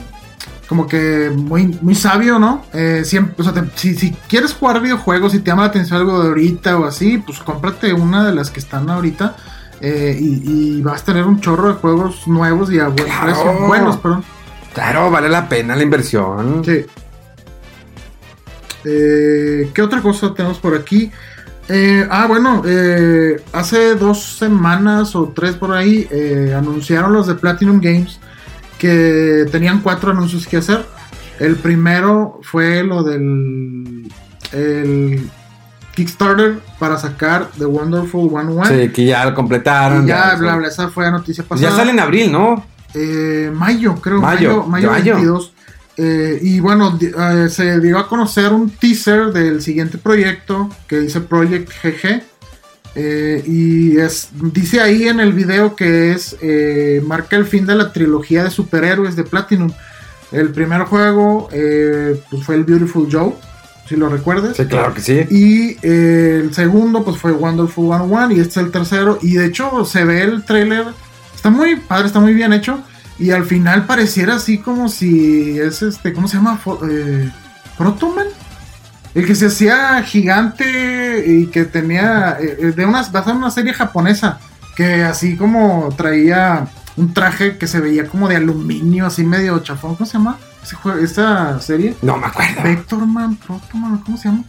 [SPEAKER 2] como que muy, muy sabio, ¿no? Eh, siempre, o sea, te- si, si quieres jugar videojuegos y te llama la atención algo de ahorita o así, pues cómprate una de las que están ahorita eh, y, y vas a tener un chorro de juegos nuevos y a buen
[SPEAKER 1] Claro.
[SPEAKER 2] precio. Buenos, perdón.
[SPEAKER 1] Claro, vale la pena la inversión.
[SPEAKER 2] Sí. Eh, ¿Qué otra cosa tenemos por aquí? Eh, ah, bueno, eh, hace dos semanas o tres por ahí anunciaron los de Platinum Games que tenían cuatro anuncios que hacer. El primero fue lo del el Kickstarter para sacar The Wonderful 101.
[SPEAKER 1] Sí, que ya lo completaron.
[SPEAKER 2] Y ya, bla, bla, esa fue la noticia pasada.
[SPEAKER 1] ya sale en abril, ¿no?
[SPEAKER 2] Mayo, creo.
[SPEAKER 1] Mayo,
[SPEAKER 2] Mayo, mayo,
[SPEAKER 1] mayo.
[SPEAKER 2] 22. Eh, y bueno, eh, se dio a conocer un teaser del siguiente proyecto que dice Project GG. Eh, y es, dice ahí en el video que es marca el fin de la trilogía de superhéroes de Platinum. El primer juego pues fue el Beautiful Joe, si lo recuerdas.
[SPEAKER 1] Sí, claro que sí.
[SPEAKER 2] Y el segundo, pues fue Wonderful 101. Y este es el tercero. Y de hecho, se ve el trailer. Está muy padre, está muy bien hecho. Y al final pareciera así como si es este. ¿Cómo se llama? Eh, Protoman. El que se hacía gigante y que tenía. eh, eh, de unas. basado en una serie japonesa. Que así como traía un traje que se veía como de aluminio, así medio chafón. ¿Cómo se llama? Esa serie.
[SPEAKER 1] No me acuerdo.
[SPEAKER 2] Vectorman, Protoman, ¿cómo se llama?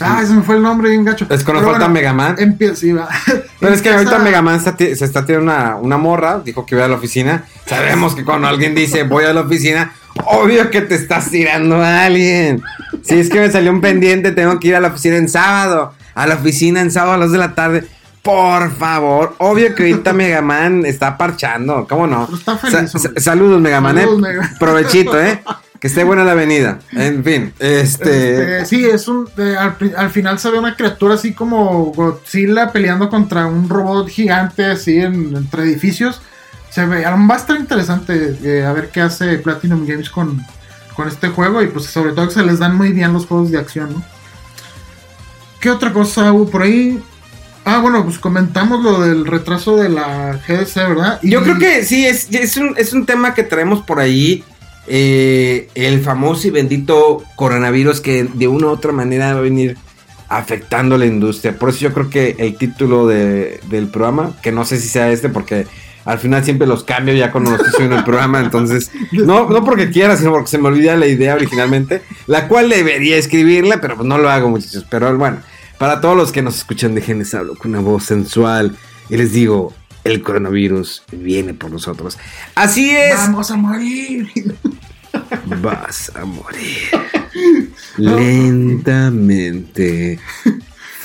[SPEAKER 2] Ah, ese me fue el nombre bien gacho.
[SPEAKER 1] Es cuando
[SPEAKER 2] Pero
[SPEAKER 1] falta
[SPEAKER 2] bueno,
[SPEAKER 1] Mega Man.
[SPEAKER 2] Empieza, sí, va.
[SPEAKER 1] Pero es que ahorita Mega Man está se está tirando una, una morra, dijo que iba a la oficina. Sabemos que cuando alguien dice voy a la oficina, obvio que te estás tirando a alguien. Si es que me salió un pendiente, tengo que ir a la oficina en sábado. A la oficina en sábado a las 2 de la tarde. Por favor, obvio que ahorita Mega Man está parchando, ¿cómo no?
[SPEAKER 2] Pero está feliz,
[SPEAKER 1] Sa- sa-
[SPEAKER 2] hombre.
[SPEAKER 1] saludos, Mega Man,
[SPEAKER 2] Saludos,
[SPEAKER 1] eh.
[SPEAKER 2] Mega.
[SPEAKER 1] Provechito, eh. Que esté buena la avenida. En fin, este.
[SPEAKER 2] Este, sí, es un. eh, al, final se ve una criatura así como Godzilla peleando contra un robot gigante, así en, entre edificios. Se ve, va a estar interesante eh, a ver qué hace Platinum Games con, con este juego. Y pues sobre todo que se les dan muy bien los juegos de acción, ¿no? ¿Qué otra cosa hubo por ahí? Ah, bueno, pues comentamos lo del retraso de la GDC, ¿verdad? Y-
[SPEAKER 1] Yo creo que sí, es, es, un, es un tema que traemos por ahí. Eh, el famoso y bendito coronavirus que de una u otra manera va a venir afectando la industria. Por eso yo creo que el título de- del programa, que no sé si sea este, porque al final siempre los cambio ya cuando los estoy subiendo el programa. Entonces, no, no porque quiera, sino porque se me olvida la idea originalmente, la cual debería escribirla, pero pues no lo hago, muchachos. Pero bueno, para todos los que nos escuchan, déjenles hablo con una voz sensual y les digo, el coronavirus viene por nosotros. Así es,
[SPEAKER 2] Vamos a morir.
[SPEAKER 1] vas a morir. Lentamente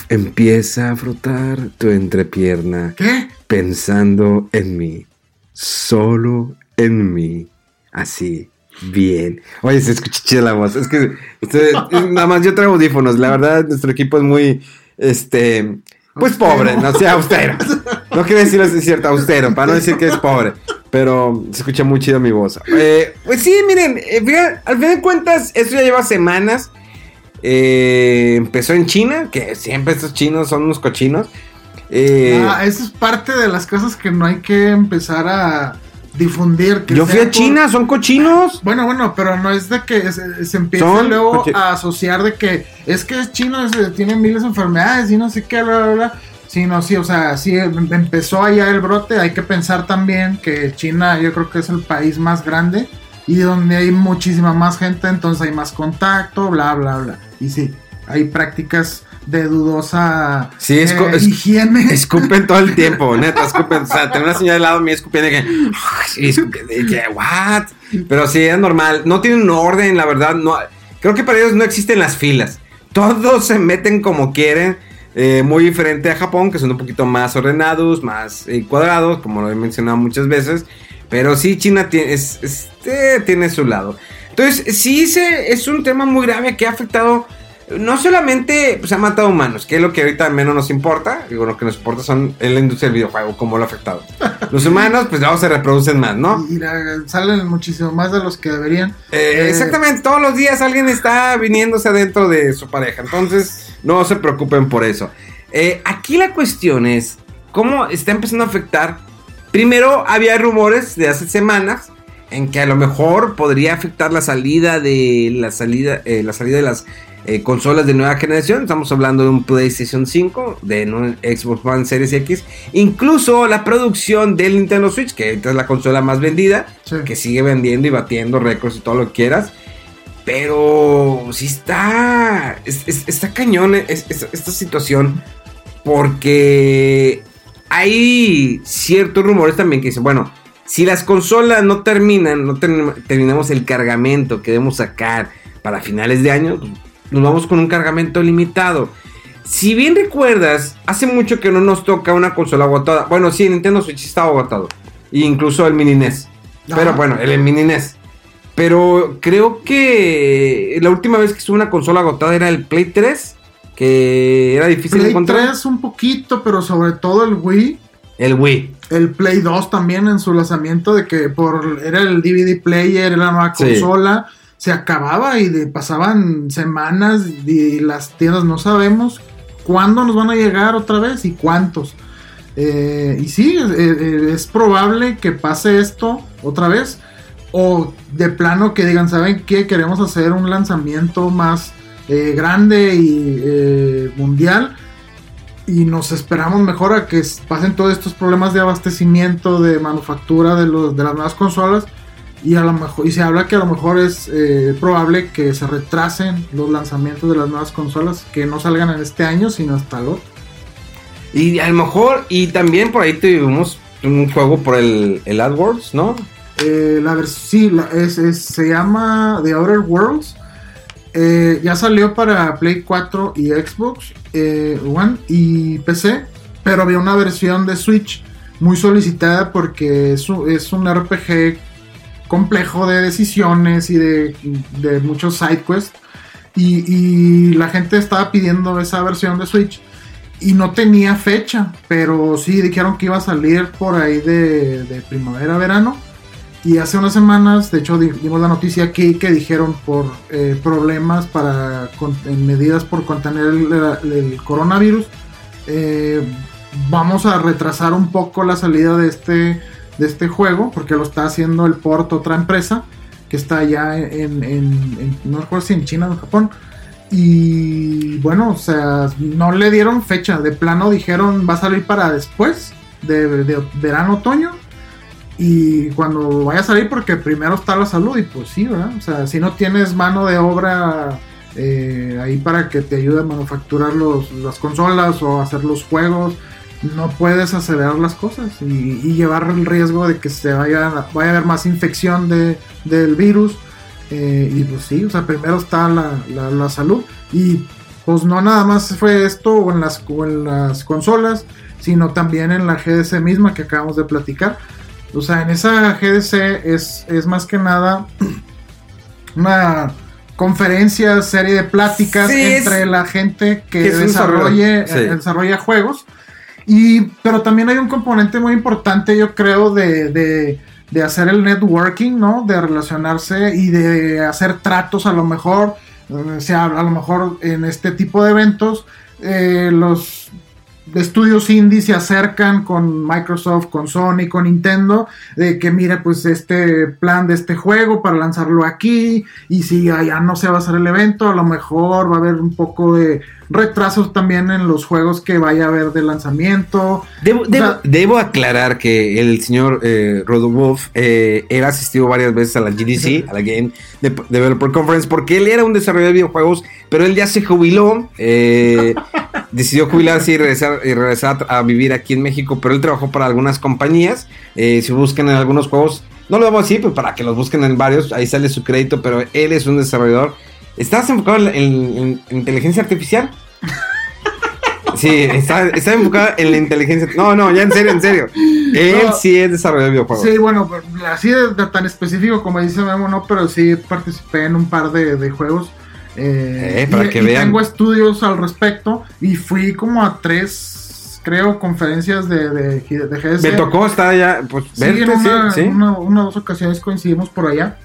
[SPEAKER 1] empieza a frotar tu entrepierna
[SPEAKER 2] ¿Qué?
[SPEAKER 1] pensando en mí, solo en mí, así, bien. Oye, se escucha chida la voz, es que este, nada más yo traigo audífonos, la verdad nuestro equipo es muy, este, pues
[SPEAKER 2] Austero.
[SPEAKER 1] pobre, no sea austero. No quiero decirlo así cierto, austero, para no decir que es pobre, pero se escucha muy chido mi voz. Eh, pues sí, miren, eh, fíjate, al fin de cuentas, esto ya lleva semanas. Eh, empezó en China, que siempre estos chinos son unos cochinos. Eh,
[SPEAKER 2] Ah, eso es parte de las cosas que no hay que empezar a, difundir. Que
[SPEAKER 1] Yo fui a
[SPEAKER 2] por-
[SPEAKER 1] China, son cochinos.
[SPEAKER 2] Bueno, bueno, pero no es de que se, se empiece
[SPEAKER 1] Son
[SPEAKER 2] luego a asociar de que es que es chino, es- tiene miles de enfermedades y no sé qué, bla, bla, bla. Sino, sí, o sea, sí em- empezó allá el brote. Hay que pensar también que China, yo creo que es el país más grande y donde hay muchísima más gente, entonces hay más contacto, bla, bla, bla. Y sí, hay prácticas de dudosa
[SPEAKER 1] Sí, es
[SPEAKER 2] eh,
[SPEAKER 1] es-
[SPEAKER 2] higiene.
[SPEAKER 1] Escupen todo el tiempo, neta, escupen. O sea, tengo una señora al lado mío escupiendo y que. y que, what? Pero sí, es normal. No tienen un orden, la verdad. No, creo que para ellos no existen las filas. Todos se meten como quieren. eh, muy diferente a Japón, que son un poquito más ordenados, más eh, cuadrados, como lo he mencionado muchas veces. Pero sí, China tiene, es- este, tiene su lado. Entonces, sí, se, es un tema muy grave que ha afectado no solamente pues, ha matado humanos, que es lo que ahorita menos nos importa. Digo, lo que nos importa son en la industria del videojuego, cómo lo ha afectado. Los humanos, pues luego se reproducen más, ¿no?
[SPEAKER 2] Y salen muchísimo más de los que deberían.
[SPEAKER 1] Eh,
[SPEAKER 2] Eh,
[SPEAKER 1] exactamente, todos los días alguien está viniéndose adentro de su pareja. Entonces, no se preocupen por eso. Eh, aquí la cuestión es cómo está empezando a afectar. Primero, había rumores de hace semanas en que a lo mejor podría afectar la salida de la salida, la salida de las eh, consolas de nueva generación. Estamos hablando de un PlayStation 5, de un Xbox One Series X, incluso la producción del Nintendo Switch, que ahorita es la consola más vendida
[SPEAKER 2] Sí.
[SPEAKER 1] que sigue vendiendo y batiendo récords y todo lo que quieras. Pero sí está. es- es- está cañón es- es- esta situación. Porque hay ciertos rumores también que dicen: bueno, si las consolas no terminan, no termi- terminamos el cargamento que debemos sacar para finales de año, nos vamos con un cargamento limitado. Si bien recuerdas, hace mucho que no nos toca una consola agotada. Bueno, sí, Nintendo Switch estaba agotado. Incluso el mini NES. Pero
[SPEAKER 2] Ajá.
[SPEAKER 1] bueno, el, el mini NES. Pero creo que la última vez que estuvo una consola agotada era el Play 3. Que era difícil
[SPEAKER 2] Play
[SPEAKER 1] encontrar.
[SPEAKER 2] 3 un poquito, pero sobre todo el Wii.
[SPEAKER 1] El Wii.
[SPEAKER 2] El Play 2 también en su lanzamiento de que por era el DVD player, era la nueva
[SPEAKER 1] Sí.
[SPEAKER 2] consola, se acababa y pasaban semanas y las tiendas no sabemos cuándo nos van a llegar otra vez y cuántos. Eh, y sí, eh, eh, es probable que pase esto otra vez. O de plano que digan, ¿saben qué? Queremos hacer un lanzamiento más grande y mundial. Y nos esperamos mejor a que pasen todos estos problemas de abastecimiento, de manufactura de, los, de las nuevas consolas. Y a lo mejor, y se habla que a lo mejor es eh, probable que se retrasen los lanzamientos de las nuevas consolas, que no salgan en este año, sino hasta el otro.
[SPEAKER 1] Y a lo mejor, y también por ahí tuvimos un juego por el, el AdWords, ¿no?
[SPEAKER 2] Eh, la sí, la- es, es- se llama The Outer Worlds. Eh, ya salió para Play 4 y Xbox One y PC, pero había una versión de Switch muy solicitada porque es, es un RPG complejo de decisiones y de, muchos side quests. Y, y la gente estaba pidiendo esa versión de Switch y no tenía fecha, pero sí dijeron que iba a salir por ahí de, de primavera, verano. Y hace unas semanas, de hecho, di- dimos la noticia aquí que dijeron por eh, problemas para en medidas por contener el, el coronavirus, eh, vamos a retrasar un poco la salida de este, de este juego, porque lo está haciendo el port otra empresa que está allá en, en- en- no recuerdo si en China o en Japón. Y bueno, o sea, no le dieron fecha, de plano dijeron va a salir para después de, de verano-otoño. Y cuando vaya a salir, porque primero está la salud, y pues sí, ¿verdad? O sea, si no tienes mano de obra eh, ahí para que te ayude a manufacturar los, las consolas o hacer los juegos, no puedes acelerar las cosas y, y llevar el riesgo de que se vaya, vaya a haber más infección de, del virus. eh, y pues sí, o sea, primero está la, la- la salud. Y pues no nada más fue esto o en, las, o en las consolas, sino también en la GDC misma que acabamos de platicar. O sea, en esa GDC es, es más que nada una conferencia, serie de pláticas
[SPEAKER 1] Sí,
[SPEAKER 2] entre la gente que, desarrolle,
[SPEAKER 1] sí.
[SPEAKER 2] eh, desarrolla juegos. Y, pero también hay un componente muy importante, yo creo, de, de, de hacer el networking, ¿no? De relacionarse y de hacer tratos a lo mejor. eh, O sea, a lo mejor en este tipo de eventos, eh, los estudios indie se acercan con Microsoft, con Sony, con Nintendo, de que mira pues este plan de este juego para lanzarlo aquí y si ya no se va a hacer el evento, a lo mejor va a haber un poco de retrasos también en los juegos que vaya a haber de lanzamiento.
[SPEAKER 1] Debo, aclarar que el señor eh, Rodolf eh, él asistido varias veces a la GDC, a la Game Developer Conference, porque él era un desarrollador de videojuegos, pero él ya se jubiló, eh, decidió jubilarse y regresar, y regresar a vivir aquí en México, pero él trabajó para algunas compañías, eh, si buscan en algunos juegos, no lo vamos a decir, pues para que los busquen en varios, ahí sale su crédito, pero él es un desarrollador ¿Estás enfocado en, inteligencia artificial? Sí, está, enfocado en la inteligencia. No, no, ya en serio, en serio. Él sí es desarrollador de videojuegos.
[SPEAKER 2] Sí, bueno, así de, tan específico como dice Memo, no, pero sí participé en un par de, juegos. Eh, eh, para que vean. Tengo estudios al respecto y fui como a tres, creo, conferencias de, de.
[SPEAKER 1] Me tocó estar allá, pues,
[SPEAKER 2] sí, en una, sí, una, una, dos ocasiones coincidimos por allá.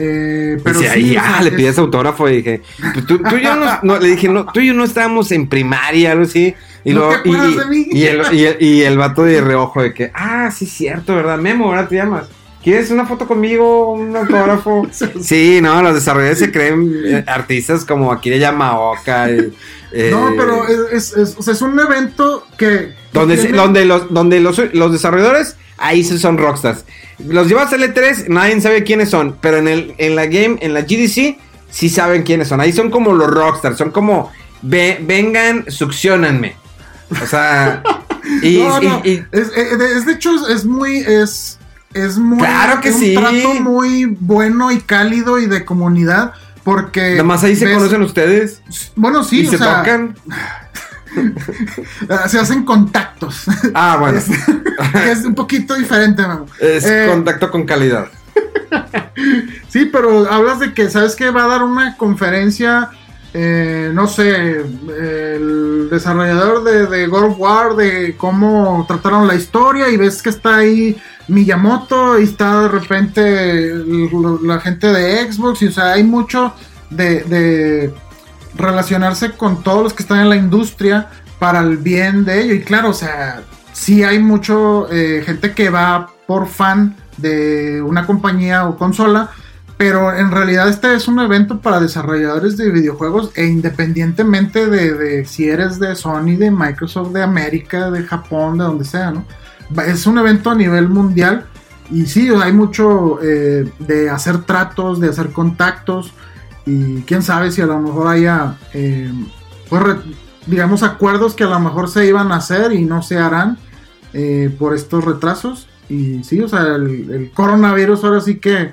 [SPEAKER 2] Eh, pero
[SPEAKER 1] ahí, ah, le pides autógrafo y dije, pues tú, tú, y yo no, le dije, no, tú y yo no estábamos en primaria, algo así. Y, ¿No te y? Y, el, y, el, y el vato de reojo de que, ah, sí, cierto, ¿verdad? Memo, ¿verdad? Te llamas. ¿Quieres una foto conmigo? ¿Un autógrafo? sí, no, los desarrolladores se creen eh, artistas como aquí de Yamaoka.
[SPEAKER 2] Eh, no, pero es, es, o sea, es un evento que.
[SPEAKER 1] Donde, donde, los, donde los, los desarrolladores ahí son rockstars. Los llevas al E3, nadie sabe quiénes son, pero en, el, en la game, en la GDC, sí saben quiénes son. Ahí son como los rockstars, son como, vengan, succionanme. O sea, y,
[SPEAKER 2] es, de hecho, es muy, es, es muy,
[SPEAKER 1] claro que un
[SPEAKER 2] trato muy bueno y cálido y de comunidad. Porque.
[SPEAKER 1] Nada más ahí se conocen ustedes.
[SPEAKER 2] Bueno, sí.
[SPEAKER 1] Y se tocan.
[SPEAKER 2] se hacen contactos.
[SPEAKER 1] Ah, bueno.
[SPEAKER 2] Es, un poquito diferente,
[SPEAKER 1] Es eh, contacto con calidad.
[SPEAKER 2] sí, pero hablas de que, ¿sabes que Va a dar una conferencia, eh, no sé, el desarrollador de, de God of War, de cómo trataron la historia y ves que está ahí Miyamoto y está de repente la gente de Xbox y, o sea, hay mucho de relacionarse con todos los que están en la industria para el bien de ello. Y claro, o sea, sí hay mucho eh, gente que va por fan de una compañía o consola, pero en realidad este es un evento para desarrolladores de videojuegos e independientemente de, si eres de Sony, de Microsoft, de América, de Japón, de donde sea, ¿no? Es un evento a nivel mundial y sí, hay mucho eh, de hacer tratos, de hacer contactos y quién sabe si a lo mejor haya, eh, pues, digamos, acuerdos que a lo mejor se iban a hacer y no se harán eh, por estos retrasos. Y sí, o sea, el, el coronavirus ahora sí que...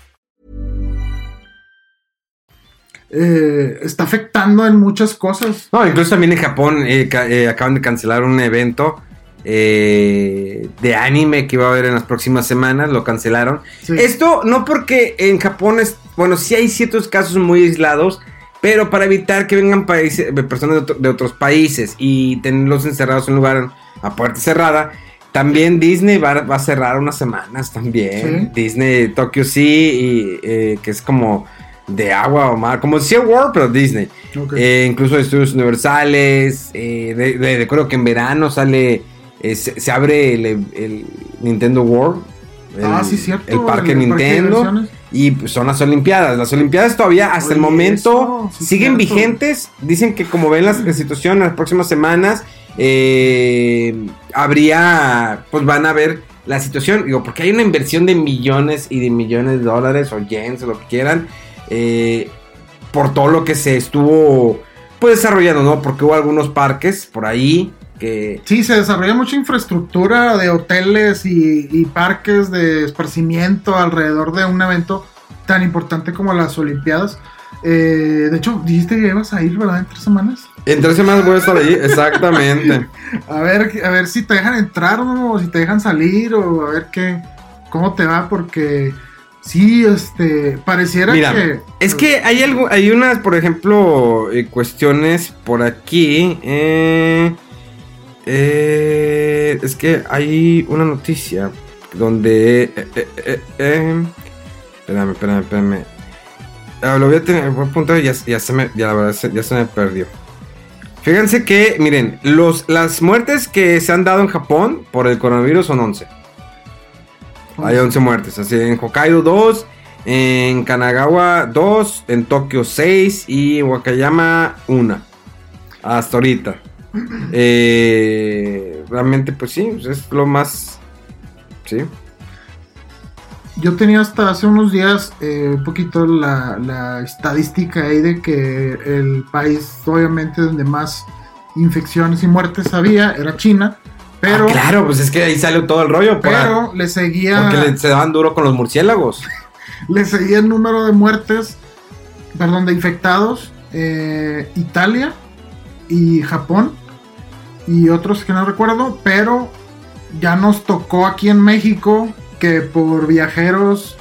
[SPEAKER 2] Eh, está afectando en muchas cosas.
[SPEAKER 1] No, incluso también en Japón eh, eh, acaban de cancelar un evento eh, de anime que iba a haber en las próximas semanas, lo cancelaron. Esto no porque en Japón es, bueno, sí hay ciertos casos muy aislados, pero para evitar que vengan países, personas de, otros países y tenerlos encerrados en un lugar a puerta cerrada. También Disney va, a cerrar unas semanas también. Disney Tokyo sí, y, que es como de agua o mar, como decía World, pero Disney. Eh, incluso estudios universales. Eh, recuerdo que en verano sale se, abre el, Nintendo World.
[SPEAKER 2] El, ah, sí, cierto.
[SPEAKER 1] El parque Nintendo. y pues, son las Olimpiadas. Las Olimpiadas todavía hasta el momento siguen vigentes. Dicen que como ven la, situación en las próximas semanas, eh, habría, pues van a ver la situación. Digo, porque hay una inversión de millones y de millones de dólares o yens o lo que quieran. Eh, por todo lo que se estuvo pues desarrollando, ¿no? Porque hubo algunos parques por ahí
[SPEAKER 2] Sí, se desarrolla mucha infraestructura de hoteles y, parques de esparcimiento alrededor de un evento tan importante como las Olimpiadas. Eh, de hecho, dijiste que ibas a ir, ¿verdad? En tres semanas.
[SPEAKER 1] En tres semanas voy a estar ahí, exactamente.
[SPEAKER 2] A ver, a ver si te dejan entrar ¿no? o si te dejan salir o a ver qué, cómo te va porque sí, este, pareciera
[SPEAKER 1] Mira,
[SPEAKER 2] que
[SPEAKER 1] es que hay algo, hay unas, por ejemplo, eh, cuestiones por aquí. eh, eh, es que hay una noticia donde. eh, espérame, espérame, espérame. Ah, lo voy a tener, voy a apuntar y ya, ya se me, ya la verdad, ya se me perdió. Fíjense que, miren, los, las muertes que se han dado en Japón por el coronavirus son 11. Hay 11 muertes. Así en Hokkaido 2, en Kanagawa 2, en Tokio 6 y en Wakayama 1. Hasta ahorita. Eh, realmente, pues sí, pues es lo más. Sí.
[SPEAKER 2] Yo tenía hasta hace unos días eh, un poquito la, la estadística ahí de que el país, obviamente, donde más infecciones y muertes había era China, pero,
[SPEAKER 1] Ah, claro, pues es que ahí sale todo el rollo. para-
[SPEAKER 2] pero le seguía,
[SPEAKER 1] porque le- se daban duro con los murciélagos.
[SPEAKER 2] le seguía el número de muertes, perdón, de infectados, eh, Italia y Japón y otros que no recuerdo, pero ya nos tocó aquí en México que por viajeros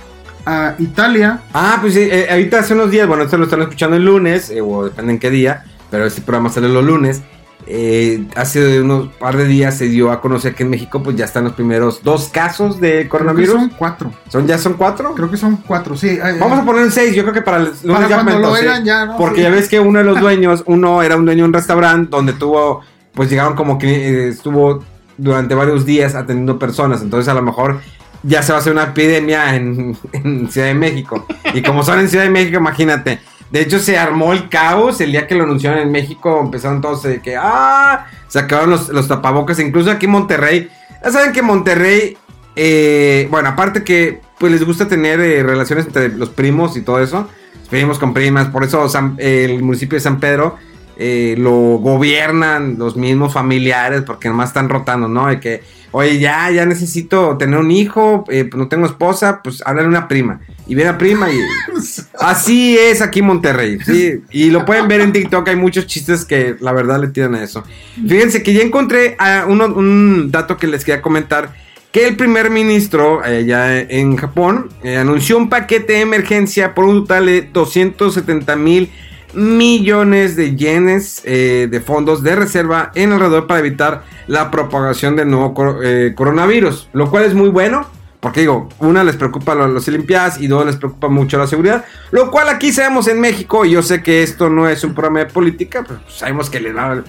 [SPEAKER 2] a Italia
[SPEAKER 1] Ah, pues sí, eh, ahorita hace unos días, bueno, esto lo están escuchando el lunes, eh, o depende en qué día, pero este programa sale los lunes. Eh, hace unos par de días se dio a conocer que en México pues ya están los primeros dos casos de
[SPEAKER 2] Creo que
[SPEAKER 1] coronavirus.
[SPEAKER 2] son cuatro.
[SPEAKER 1] ¿Son, ¿Ya son cuatro?
[SPEAKER 2] Creo que son cuatro, sí. eh,
[SPEAKER 1] Vamos a poner seis, yo creo que para el lunes
[SPEAKER 2] Para
[SPEAKER 1] ya
[SPEAKER 2] cuando
[SPEAKER 1] aumentó,
[SPEAKER 2] lo oigan ya, ¿no?
[SPEAKER 1] Porque
[SPEAKER 2] Sí.
[SPEAKER 1] ya ves que uno de los dueños, uno era un dueño de un restaurante donde tuvo, pues llegaron como que eh, estuvo durante varios días atendiendo personas. Entonces a lo mejor ya se va a hacer una epidemia en, en Ciudad de México. Y como son en Ciudad de México, imagínate. De hecho, se armó el caos el día que lo anunciaron en México. Empezaron todos de que, ah, se acabaron los, los tapabocas. Incluso aquí en Monterrey. Ya saben que Monterrey, eh, bueno, aparte que pues les gusta tener eh, relaciones entre los primos y todo eso. Primos con primas. Por eso San- el municipio de San Pedro eh, lo gobiernan los mismos familiares porque nomás están rotando, ¿no? De que, oye, ya, ya necesito tener un hijo, eh, pues no tengo esposa, pues háblale a una prima. Y viene la prima y... Así es aquí en Monterrey, sí. Y lo pueden ver en TikTok, hay muchos chistes que la verdad le tiran a eso. Fíjense que ya encontré uno- un dato que les quería comentar. Que el primer ministro allá en Japón eh, anunció un paquete de emergencia por un total de 270 mil millones de yenes eh, de fondos de reserva en alrededor para evitar la propagación del nuevo eh, coronavirus. Lo cual es muy bueno. Porque digo, una les preocupa lo- las Olimpiadas y dos les preocupa mucho la seguridad. Lo cual aquí sabemos en México, y yo sé que esto no es un programa de política, pero sabemos que les va a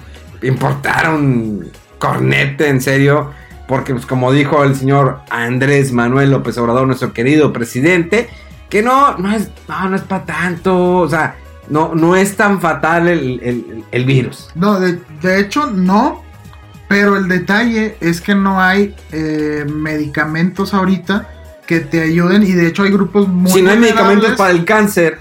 [SPEAKER 1] importar un cornete en serio. Porque pues, como dijo el señor Andrés Manuel López Obrador, nuestro querido presidente, que no, no es, no, no es para tanto. O sea, no, no es tan fatal el, el- el virus.
[SPEAKER 2] No, de, de hecho no, pero el detalle es que no hay eh, medicamentos ahorita que te ayuden y de hecho hay grupos muy
[SPEAKER 1] si no hay medicamentos para el cáncer,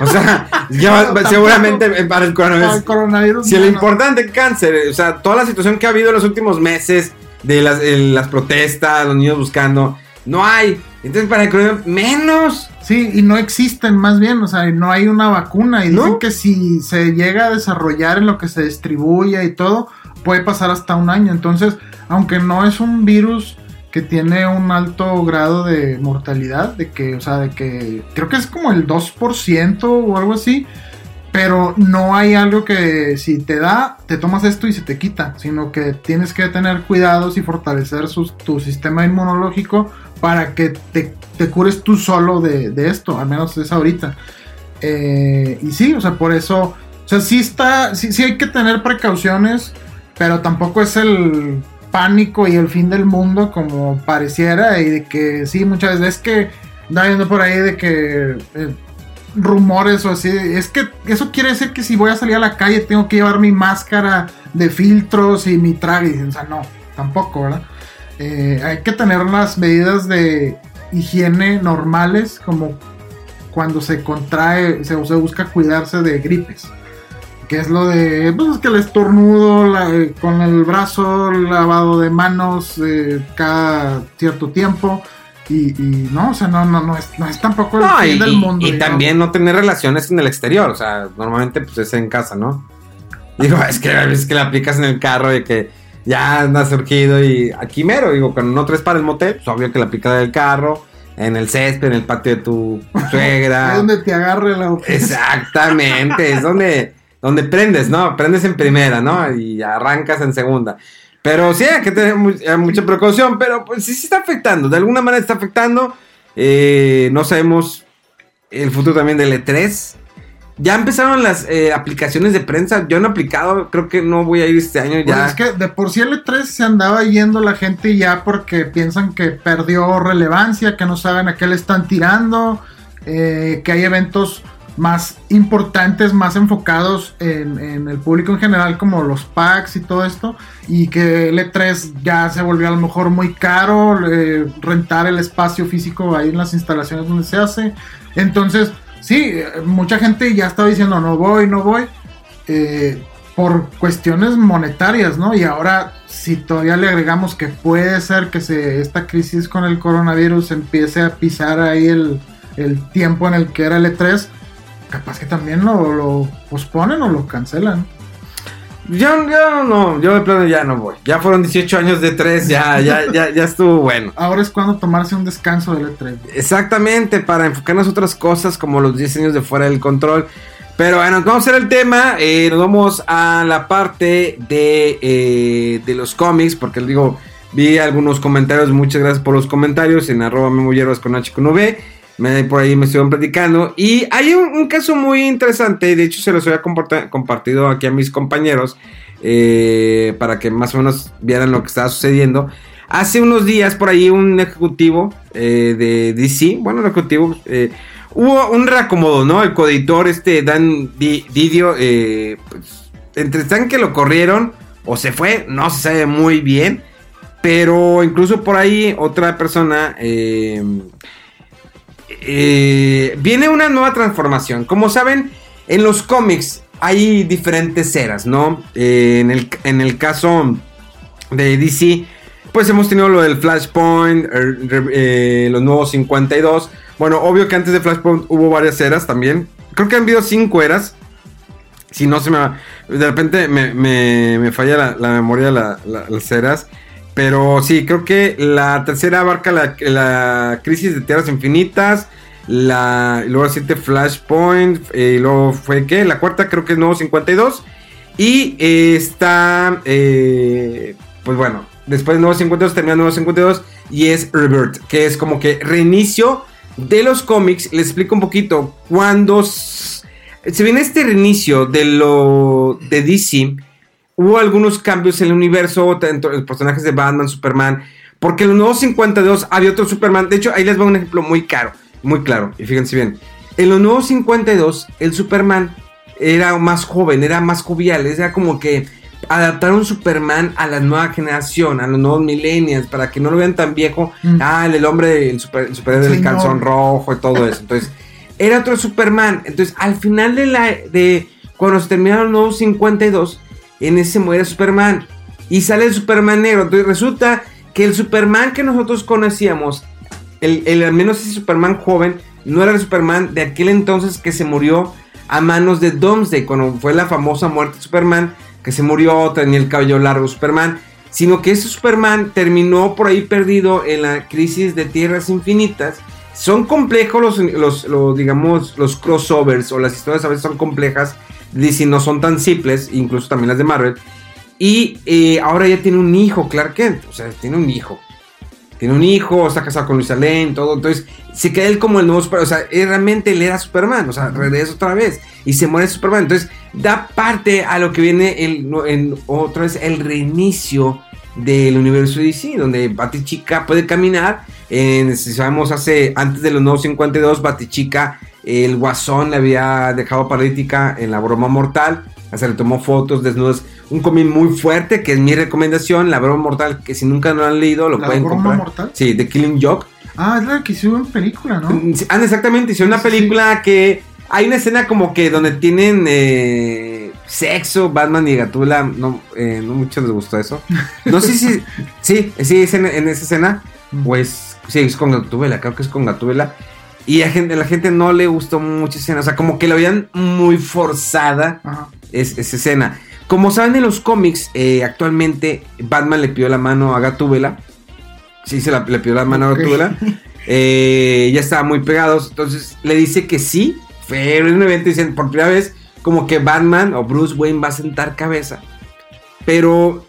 [SPEAKER 1] o sea, ya
[SPEAKER 2] tampoco.
[SPEAKER 1] seguramente para el
[SPEAKER 2] para
[SPEAKER 1] coronavirus.
[SPEAKER 2] el coronavirus.
[SPEAKER 1] Si
[SPEAKER 2] no,
[SPEAKER 1] el
[SPEAKER 2] no.
[SPEAKER 1] importante cáncer, o sea, toda la situación que ha habido en los últimos meses, de las, las protestas, los niños buscando, no hay. Entonces, para el coronavirus, menos.
[SPEAKER 2] Sí, y no existen más bien, o sea, no hay una vacuna y dicen
[SPEAKER 1] ¿No?
[SPEAKER 2] que si se llega a desarrollar en lo que se distribuye y todo, puede pasar hasta un año. Entonces, aunque no es un virus que tiene un alto grado de mortalidad, de que, o sea, de que creo que es como el 2% o algo así, pero no hay algo que si te da, te tomas esto y se te quita, sino que tienes que tener cuidados y fortalecer sus- tu sistema inmunológico para que te, te cures tú solo de, de esto, al menos es ahorita. Eh, y sí, o sea, por eso, o sea, sí está, sí, sí hay que tener precauciones, pero tampoco es el pánico y el fin del mundo como pareciera y de que sí, muchas veces es que anda viendo por ahí de que eh, rumores o así, es que eso quiere decir que si voy a salir a la calle tengo que llevar mi máscara de filtros y mi traje, o sea, no, tampoco, ¿verdad? Eh, hay que tener las medidas de higiene normales como cuando se contrae, se, se busca cuidarse de gripes. Que es lo de, pues es que el estornudo la- eh, con el brazo, lavado de manos eh, cada cierto tiempo. Y, y no, o sea, no, no, no es, no es tampoco el
[SPEAKER 1] No,
[SPEAKER 2] fin
[SPEAKER 1] y,
[SPEAKER 2] del
[SPEAKER 1] y-
[SPEAKER 2] mundo.
[SPEAKER 1] y
[SPEAKER 2] digamos.
[SPEAKER 1] también no tener relaciones en el exterior. O sea, normalmente pues es en casa, ¿no? Digo, es que veces que la aplicas en el carro y que ya andas surgido y aquí mero, digo, cuando no traes para el motel, pues obvio que la aplicas en el carro, en el césped, en el patio de tu suegra.
[SPEAKER 2] Es donde te agarre la
[SPEAKER 1] Exactamente, es donde, donde prendes, ¿no? Prendes en primera, ¿no? Y arrancas en segunda. Pero sí, hay que tener mu- mucha precaución, pero pues sí, sí está afectando, de alguna manera está afectando. Eh, no sabemos el futuro también del E3. Ya empezaron las eh, aplicaciones de prensa, yo no he aplicado, creo que no voy a ir este año
[SPEAKER 2] Pues
[SPEAKER 1] ya.
[SPEAKER 2] es que de por sí el E3 se andaba yendo la gente ya porque piensan que perdió relevancia, que no saben a qué le están tirando, eh, que hay eventos más importantes, más enfocados en, en el público en general, como los packs y todo esto, y que el E3 ya se volvió a lo mejor muy caro, eh, rentar el espacio físico ahí en las instalaciones donde se hace. Entonces, sí, mucha gente ya estaba diciendo no voy, no voy. eh, por cuestiones monetarias, ¿no? Y ahora, si todavía le agregamos que puede ser que se, esta crisis con el coronavirus empiece a pisar ahí el, el tiempo en el que era el E3, capaz que también lo, lo posponen o lo cancelan.
[SPEAKER 1] Yo, yo no, yo de plano ya no voy. Ya fueron 18 años de 3, ya, ya, ya, ya estuvo bueno.
[SPEAKER 2] Ahora es cuando tomarse un descanso del E3.
[SPEAKER 1] Exactamente, para enfocarnos en otras cosas como los diseños de fuera del control. Pero bueno, vamos a hacer el tema. eh, nos vamos a la parte de, eh, de los cómics. Porque les digo, vi algunos comentarios. Muchas gracias por los comentarios en arroba memolleros con H con V. Por ahí me estuvieron platicando. Y hay un, caso muy interesante. De hecho, se los había compartido aquí a mis compañeros. eh, para que más o menos vieran lo que estaba sucediendo. Hace unos días por ahí un ejecutivo eh, de DC, bueno, un ejecutivo, eh, hubo un reacomodo, ¿no? El coeditor, este Dan Di- Didio, eh, pues, entre están que lo corrieron o se fue, no se sabe muy bien, pero incluso por ahí otra persona, eh, eh, viene una nueva transformación. Como saben, en los cómics hay diferentes eras, ¿no? Eh, en, el, en el caso de DC, pues hemos tenido lo del Flashpoint, er, eh, los nuevos 52. Bueno, obvio que antes de Flashpoint hubo varias eras también. Creo que han habido cinco eras. Si no se me va- De repente me, me- me falla la, memoria la- las eras. Pero sí, creo que la tercera abarca la, crisis de tierras infinitas. La, y luego siguiente Flashpoint. eh, y luego fue que la cuarta creo que es nuevo 52. Y eh, está. eh, pues bueno. Después de nuevo 52 termina nuevo 52. Y es Rebirth. Que es como que reinicio de los cómics. Les explico un poquito. Cuando se viene este reinicio de lo de DC hubo algunos cambios en el universo, tanto los personajes de Batman, Superman, porque en los nuevos 52 había otro Superman. De hecho, ahí les va un ejemplo muy caro, muy claro, y fíjense bien. En los nuevos 52, el Superman era más joven, era más jovial, era como que adaptaron Superman a la nueva generación, a los nuevos millennials, para que no lo vean tan viejo.
[SPEAKER 2] Mm.
[SPEAKER 1] Ah, el hombre, el, super, el superhéroe del calzón rojo y todo eso. Entonces, era otro Superman. Entonces, al final de la de cuando se terminaron los nuevos 52, en ese muere Superman y sale el Superman negro. Entonces, resulta que el Superman que nosotros conocíamos, el, el al menos ese Superman joven, no era el Superman de aquel entonces que se murió a manos de Doomsday, cuando fue la famosa muerte de Superman, que se murió, tenía el cabello largo Superman, sino que ese Superman terminó por ahí perdido en la crisis de tierras infinitas. Son complejos los, los, los, digamos, los crossovers o las historias a veces son complejas, DC no son tan simples, incluso también las de Marvel. Y eh, ahora ya tiene un hijo, Clark Kent, o sea, tiene un hijo. Tiene un hijo, está casado con Luisa Lane, todo. Entonces, se queda él como el nuevo Superman. O sea, realmente él era Superman. O sea, regresa otra vez. Y se muere Superman. Entonces, da parte a lo que viene el, en, otra vez el reinicio del universo DC. Donde Batichica puede caminar. En, si sabemos, hace antes de los nuevos 52, Batichica, el guasón le había dejado paralítica en la broma mortal. Se le tomó fotos desnudas. Un cómic muy fuerte, que es mi recomendación. La broma mortal, que si nunca lo han leído, lo
[SPEAKER 2] ¿La
[SPEAKER 1] pueden
[SPEAKER 2] broma
[SPEAKER 1] comprar.
[SPEAKER 2] mortal?
[SPEAKER 1] Sí, The Killing Joke.
[SPEAKER 2] Ah, es la que hicieron en película, ¿no?
[SPEAKER 1] Sí, Ah, exactamente, hicieron una
[SPEAKER 2] Sí, sí,
[SPEAKER 1] película que hay una escena como que donde tienen eh, sexo, Batman y Gatula, no, eh, no mucho les gustó eso. No sé si, sí, sí, es en, en esa escena, pues Sí, es con Gatúbela, creo que es con Gatúbela. Y a gente, la gente no le gustó mucha escena. O sea, como que la veían muy forzada
[SPEAKER 2] Ajá.
[SPEAKER 1] es, esa escena. Como saben en los cómics, eh, actualmente Batman le pidió la mano a Gatúbela. Sí, se la, le pidió la mano
[SPEAKER 2] Ok.
[SPEAKER 1] a Gatúbela. Eh, ya estaban muy pegados. Entonces le dice que sí. Fue en un evento dicen por primera vez como que Batman o Bruce Wayne va a sentar cabeza. Pero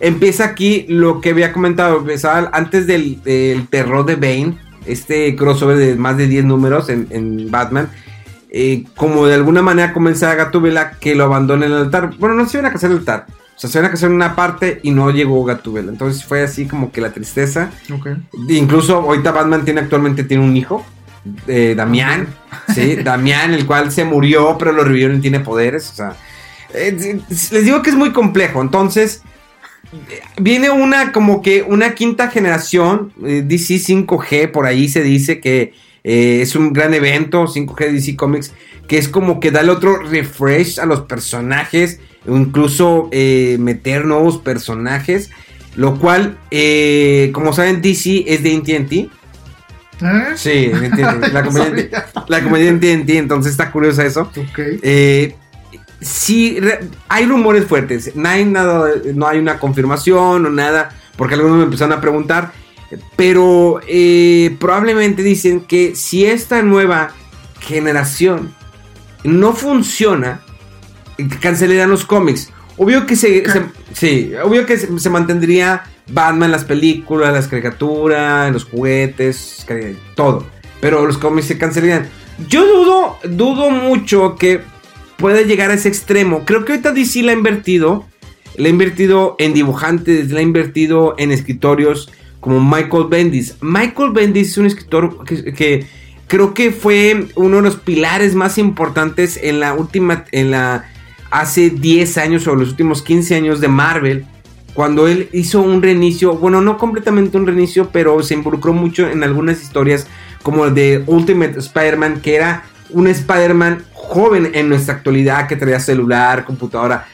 [SPEAKER 1] empieza aquí lo que había comentado. Empezaba antes del, del terror de Bane. Este crossover de más de 10 números en, en Batman. eh, como de alguna manera comenzaba Gatúbela que lo abandona en el altar. Bueno, no se iban a casar el altar. O sea, se iban a casar en una parte y no llegó Gatúbela. Entonces fue así como que la tristeza. Incluso ahorita Batman tiene actualmente tiene un hijo, eh, Damián, sí, Damián, el cual se murió, pero lo revivieron y tiene poderes. O sea, eh, les digo que es muy complejo. Entonces, viene una como que una quinta generación, eh, DC 5G, por ahí se dice que eh, es un gran evento, 5G DC Comics, que es como que darle otro refresh a los personajes, o incluso eh, meter nuevos personajes. Lo cual, como saben, DC es de AT&T.
[SPEAKER 2] ¿Eh?
[SPEAKER 1] Sí, la compañía, la compañía de AT&T, entonces está curioso eso.
[SPEAKER 2] Ok.
[SPEAKER 1] Eh, sí, hay rumores fuertes. No hay, nada, no hay una confirmación o nada, porque algunos me empezaron a preguntar. Pero eh, probablemente dicen que si esta nueva generación no funciona, cancelarían los cómics. Obvio que se, sí, obvio que se, se mantendría Batman en las películas, las caricaturas, los juguetes, todo. Pero los cómics se cancelarían. Yo dudo, dudo mucho que pueda llegar a ese extremo. Creo que ahorita DC la ha invertido. La ha invertido en dibujantes, la ha invertido en escritorios como Michael Bendis. Michael Bendis es un escritor que, que creo que fue uno de los pilares más importantes en la última, en la hace 10 años o los últimos 15 años de Marvel. Cuando él hizo un reinicio, bueno, no completamente un reinicio, pero se involucró mucho en algunas historias como el de Ultimate Spider-Man, que era un Spider-Man joven en nuestra actualidad que traía celular, computadora.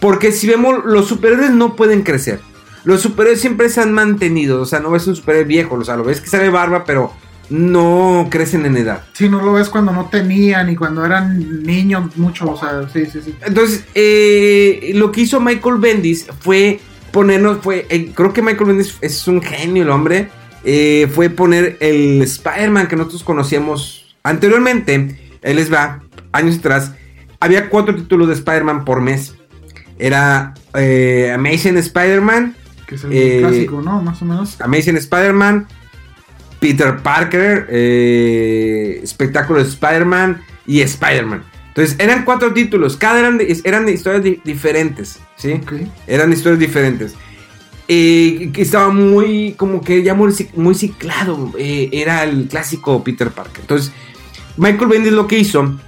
[SPEAKER 1] Porque si vemos, los superhéroes no pueden crecer. Los superhéroes siempre se han mantenido. O sea, no ves un superhéroe viejo. O sea, lo ves que sale barba, pero no crecen en edad.
[SPEAKER 2] Si no lo ves cuando no tenían y cuando eran niños mucho, o sea, sí, sí, sí.
[SPEAKER 1] Entonces, eh, lo que hizo Michael Bendis fue ponernos, fue, eh, creo que Michael Bendis es un genio el hombre, eh, fue poner el Spider-Man que nosotros conocíamos anteriormente, él les va, años atrás, había cuatro títulos de Spider-Man por mes. Era eh, Amazing Spider-Man,
[SPEAKER 2] Que es el
[SPEAKER 1] Eh,
[SPEAKER 2] clásico, ¿no? Más o menos.
[SPEAKER 1] Amazing Spider-Man, Peter Parker, eh, Espectáculo de Spider-Man y Spider-Man. Entonces eran cuatro títulos, cada eran de, eran de historias di- diferentes, ¿sí? Eran historias diferentes. Que estaba muy, como que ya muy, muy ciclado, eh, era el clásico Peter Parker. Entonces, Michael Bendis lo que hizo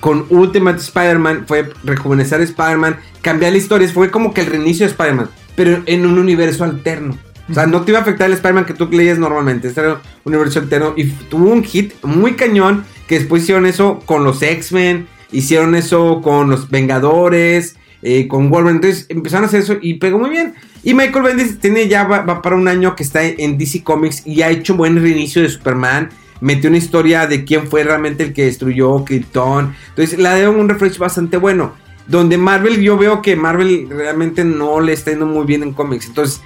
[SPEAKER 1] con Ultimate Spider-Man fue rejuvenecer a Spider-Man, cambiar la historia, fue como que el reinicio de Spider-Man, pero en un universo alterno. O sea, no te iba a afectar el Spider-Man que tú leías normalmente, este era un universo alterno y tuvo un hit muy cañón que después hicieron eso con los X-Men, hicieron eso con los Vengadores, eh, con Wolverine, entonces empezaron a hacer eso y pegó muy bien. Y Michael Bendis tiene ya va, para un año que está en DC Comics y ha hecho buen reinicio de Superman. Metió una historia de quién fue realmente el que destruyó Krypton. Entonces le dieron un refresh bastante bueno. Donde Marvel, yo veo que Marvel realmente no le está yendo muy bien en cómics. Entonces,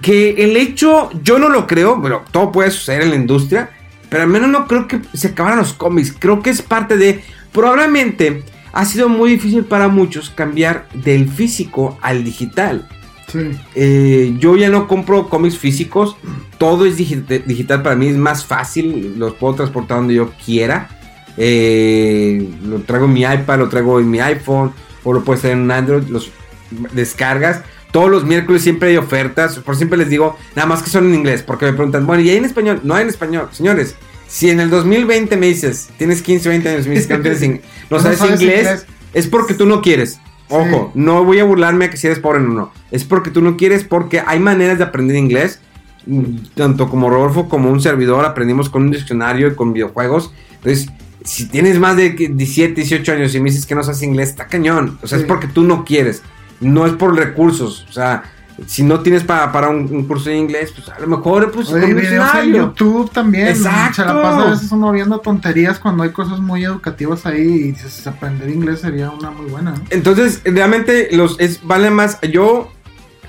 [SPEAKER 1] que el hecho, yo no lo creo, pero todo puede suceder en la industria. Pero al menos no creo que se acabaran los cómics. Creo que es parte de. Probablemente ha sido muy difícil para muchos cambiar del físico al digital.
[SPEAKER 2] Sí.
[SPEAKER 1] Eh, yo ya no compro cómics físicos. Todo es digi- digital para mí, es más fácil. Los puedo transportar donde yo quiera. Eh, lo traigo en mi iPad, lo traigo en mi iPhone. O lo puedes tener en un Android. Los descargas. Todos los miércoles siempre hay ofertas. Por siempre les digo, nada más que son en inglés. Porque me preguntan, bueno, ¿y hay en español? No hay en español. Señores, si en el 2020 me dices, tienes 15, 20 años, me dices que no, tienes no
[SPEAKER 2] No
[SPEAKER 1] sabes,
[SPEAKER 2] sabes
[SPEAKER 1] inglés,
[SPEAKER 2] inglés.
[SPEAKER 1] es porque tú no quieres. Ojo, no voy a burlarme a que si eres pobre, no, no. Es porque tú no quieres, porque hay maneras de aprender inglés. Mm, Tanto como Rodolfo como un servidor aprendimos con un diccionario y con videojuegos. Entonces, si tienes más de 17, 18 años y me dices que no sabes inglés, está cañón. O sea,
[SPEAKER 2] Sí.
[SPEAKER 1] es porque tú no quieres. No es por recursos. O sea, si no tienes para, para un, un curso de inglés, pues a lo mejor pues
[SPEAKER 2] Oye, videos en. YouTube también.
[SPEAKER 1] Exacto.
[SPEAKER 2] Se la pasa a veces uno viendo tonterías cuando hay cosas muy educativas ahí y dices, aprender inglés sería una muy buena. ¿no?
[SPEAKER 1] Entonces, realmente los es vale más. Yo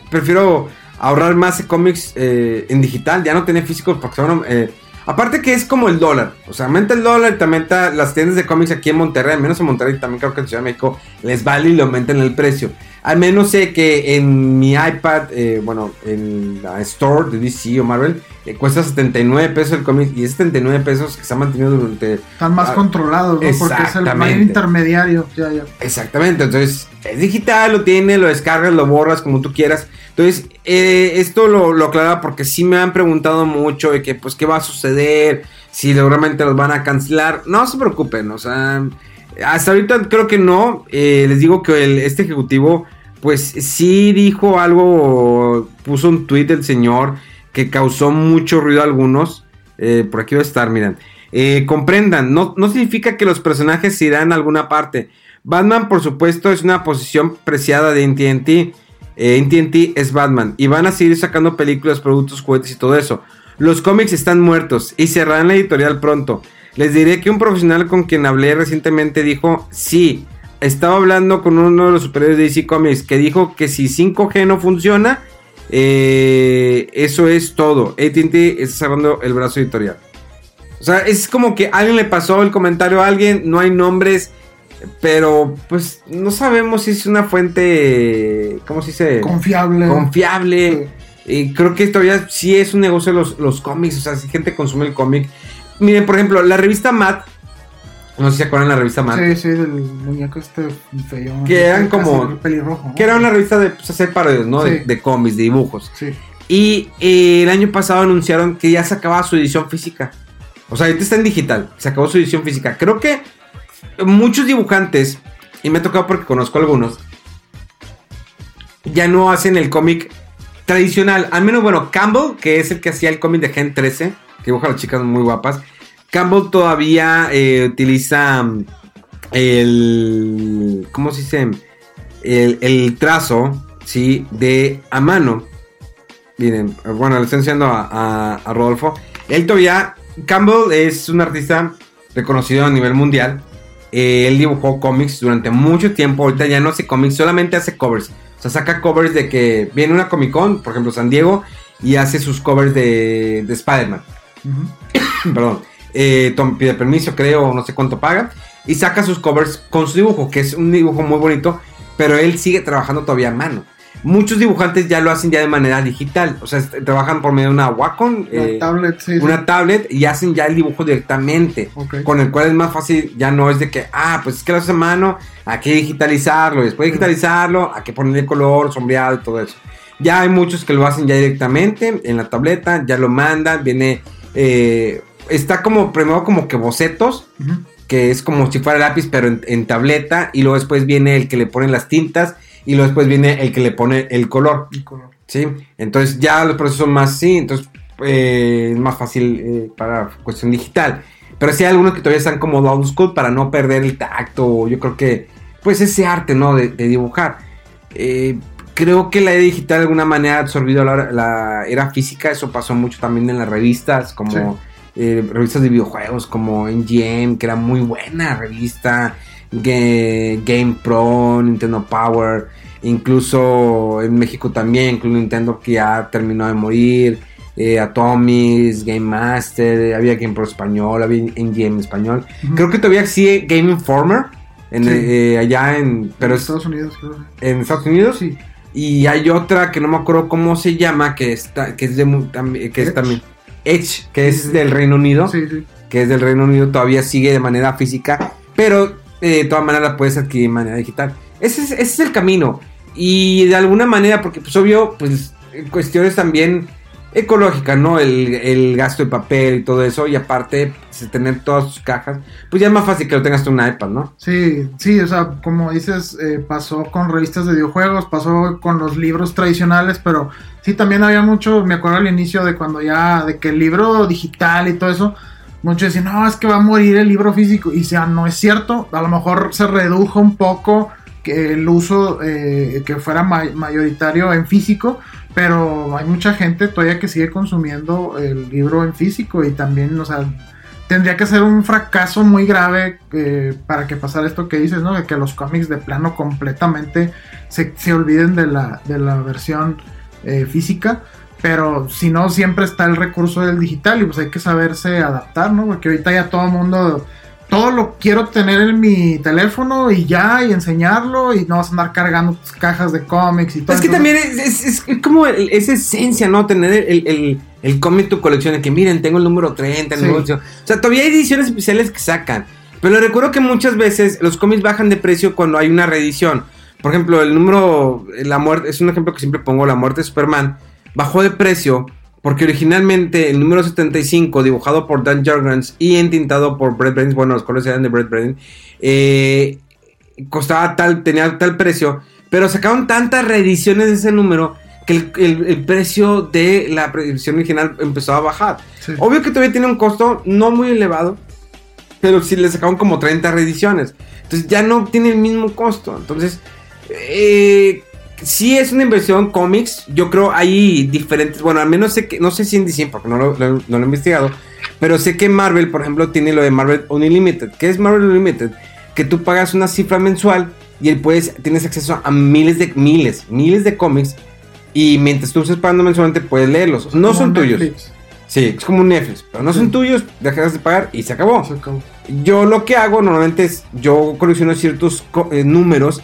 [SPEAKER 1] prefiero ahorrar más cómics eh, en digital, ya no tener físicos porque son, eh, aparte que es como el dólar, o sea, aumenta el dólar, te aumenta las tiendas de cómics aquí en Monterrey, al menos en Monterrey también creo que en Ciudad de México les vale y le aumentan el precio. Al menos sé que en mi iPad, eh, bueno, en la store de DC o Marvel, eh, cuesta 79 pesos el cómic y es 79 pesos que se ha mantenido durante
[SPEAKER 2] Están más
[SPEAKER 1] Ah,
[SPEAKER 2] controlados, ¿no? Porque es el mayor intermediario. Ya, ya.
[SPEAKER 1] Exactamente, entonces es digital, lo tiene, lo descargas, lo borras como tú quieras. Entonces, eh, esto lo, lo aclara porque sí me han preguntado mucho de que, pues, qué va a suceder, si realmente los van a cancelar. No se preocupen, o sea, hasta ahorita creo que no. Eh, les digo que el- este ejecutivo, pues, sí dijo algo, puso un tweet del señor que causó mucho ruido a algunos. Eh, por aquí va a estar, miren. Eh, comprendan, no, no significa que los personajes se irán a alguna parte. Batman, por supuesto, es una posición preciada de AT&T. Eh, AT&T es Batman y van a seguir sacando películas, productos, juguetes y todo eso. Los cómics están muertos y cerrarán la editorial pronto. Les diré que un profesional con quien hablé recientemente dijo, sí, estaba hablando con uno de los superiores de DC Comics que dijo que si 5G no funciona, eh, eso es todo. AT&T está cerrando el brazo editorial. O sea, es como que alguien le pasó el comentario a alguien, no hay nombres, pero pues no sabemos si es una fuente, ¿cómo se dice?
[SPEAKER 2] Confiable.
[SPEAKER 1] Confiable. Y creo que todavía sí es un negocio los, los cómics, o sea, si gente consume el cómic. Miren, por ejemplo, la revista Mad, no sé si se acuerdan la revista Mad,
[SPEAKER 2] Sí, sí, del muñeco este feo.
[SPEAKER 1] Que eran como-
[SPEAKER 2] pelirrojo. ¿no?
[SPEAKER 1] que era una revista de pues, hacer parodias, ¿no? De, cómics, de dibujos.
[SPEAKER 2] Sí.
[SPEAKER 1] Y eh, el año pasado anunciaron que ya se acababa su edición física. O sea, ahorita está en digital. Se acabó su edición física. Creo que muchos dibujantes, y me ha tocado porque conozco algunos, ya no hacen el cómic tradicional. Al menos, bueno, Campbell, que es el que hacía el cómic de Gen 13, que dibuja a las chicas muy guapas. Campbell todavía eh, utiliza el. ¿Cómo se dice? El, el trazo, ¿sí? De a mano. Miren, bueno, le estoy enseñando a, a- a Rodolfo. Él todavía. Campbell es un artista reconocido a nivel mundial. Eh, él dibujó cómics durante mucho tiempo. Ahorita ya no hace cómics, solamente hace covers. O sea, saca covers de que viene una Comic Con, por ejemplo, San Diego, y hace sus covers de, de Spider-Man. Perdón. Eh, Tom pide permiso, creo, no sé cuánto paga. Y saca sus covers con su dibujo, que es un dibujo muy bonito, pero él sigue trabajando todavía a mano. Muchos dibujantes ya lo hacen ya de manera digital. O sea, trabajan por medio de una Wacom. Eh,
[SPEAKER 2] tablet, sí. sí.
[SPEAKER 1] una tablet y hacen ya el dibujo directamente. Con el cual es más fácil, ya no es de que, ah, pues es que lo haces a mano, hay que digitalizarlo, y después de digitalizarlo, hay que ponerle color, sombreado y todo eso. Ya hay muchos que lo hacen ya directamente en la tableta, ya lo mandan, viene, eh, está como primero como que bocetos, que es como si fuera lápiz, pero en, en tableta, y luego después viene el que le pone las tintas, y luego después viene el que le pone el color.
[SPEAKER 2] El color.
[SPEAKER 1] ¿sí? Entonces ya los procesos son más, sí, entonces eh, es más fácil eh, para cuestión digital. Pero sí hay algunos que todavía están como old school para no perder el tacto, yo creo que, pues ese arte, ¿no? De, de dibujar. Eh, creo que la era digital de alguna manera ha absorbido la, la era física, eso pasó mucho también en las revistas, como eh, revistas de videojuegos, como NGM, que era muy buena revista, Ga- Game Pro, Nintendo Power, incluso en México también, incluso Nintendo que ya terminó de morir, eh, Atomics, Game Master, había Game Pro español, había NGM español. Creo que todavía sigue Game Informer, en,
[SPEAKER 2] Sí.
[SPEAKER 1] eh, allá en, pero
[SPEAKER 2] en
[SPEAKER 1] es
[SPEAKER 2] Estados Unidos, creo.
[SPEAKER 1] en Estados Unidos.
[SPEAKER 2] Sí.
[SPEAKER 1] Y hay otra que no me acuerdo cómo se llama, que está, que es de que es también Edge, que es
[SPEAKER 2] sí.
[SPEAKER 1] del Reino Unido,
[SPEAKER 2] Sí,
[SPEAKER 1] que es del Reino Unido, todavía sigue de manera física, pero eh, de todas maneras la puedes adquirir de manera digital. Ese es, ese es el camino. Y de alguna manera, porque pues obvio, pues cuestiones también ecológicas, ¿no? El, el gasto de papel y todo eso, y aparte, pues, tener todas sus cajas, pues ya es más fácil que lo tengas tú en un iPad, ¿no?
[SPEAKER 2] Sí, sí, o sea, como dices, eh, pasó con revistas de videojuegos, pasó con los libros tradicionales, pero sí también había mucho, me acuerdo al inicio de cuando ya, de que el libro digital y todo eso, muchos decían, no, es que va a morir el libro físico, y sea, no es cierto, a lo mejor se redujo un poco que el uso eh, que fuera ma- mayoritario en físico, pero hay mucha gente todavía que sigue consumiendo el libro en físico y también, o sea, tendría que ser un fracaso muy grave eh, para que pasara esto que dices, ¿no? De que los cómics de plano completamente se, se olviden de la, de la versión eh, física. Pero si no, siempre está el recurso del digital y pues hay que saberse adaptar, ¿no? Porque ahorita ya todo el mundo, todo lo quiero tener en mi teléfono y ya, y enseñarlo y no vas a andar cargando tus cajas de cómics y todo.
[SPEAKER 1] Es que también es, es- es como el- esa esencia, ¿no? Tener el, el, el cómic tu colección, de que miren, tengo el número 30, el
[SPEAKER 2] Sí.
[SPEAKER 1] número 18. O sea, todavía hay ediciones especiales que sacan. Pero recuerdo que muchas veces los cómics bajan de precio cuando hay una reedición. Por ejemplo, el número, la muerte, es un ejemplo que siempre pongo, la muerte de Superman, bajó de precio porque originalmente el número 75, dibujado por Dan Jurgens y entintado por Brett Brains, bueno, los colores eran de Brett Brains, eh, costaba tal, tenía tal precio, pero sacaron tantas reediciones de ese número que el, el- el precio de la edición original empezó a bajar.
[SPEAKER 2] Sí.
[SPEAKER 1] Obvio que todavía tiene un costo no muy elevado, pero sí le sacaron como 30 reediciones. Entonces ya no tiene el mismo costo. Entonces, eh, sí es una inversión cómics. Yo creo hay diferentes. Bueno, al menos sé que. No sé si en DC, porque no lo, lo- no lo he investigado. Pero sé que Marvel, por ejemplo, tiene lo de Marvel Unlimited. ¿Qué es Marvel Unlimited? Que tú pagas una cifra mensual y él puedes, tienes acceso a miles de miles, miles de cómics. Y mientras tú estés pagando mensualmente, puedes leerlos. No son tuyos.
[SPEAKER 2] Netflix.
[SPEAKER 1] Sí, es como un Netflix, pero no son
[SPEAKER 2] Sí.
[SPEAKER 1] tuyos, dejas de pagar y se acabó.
[SPEAKER 2] Se acabó.
[SPEAKER 1] Yo lo que hago normalmente es, yo colecciono ciertos eh, números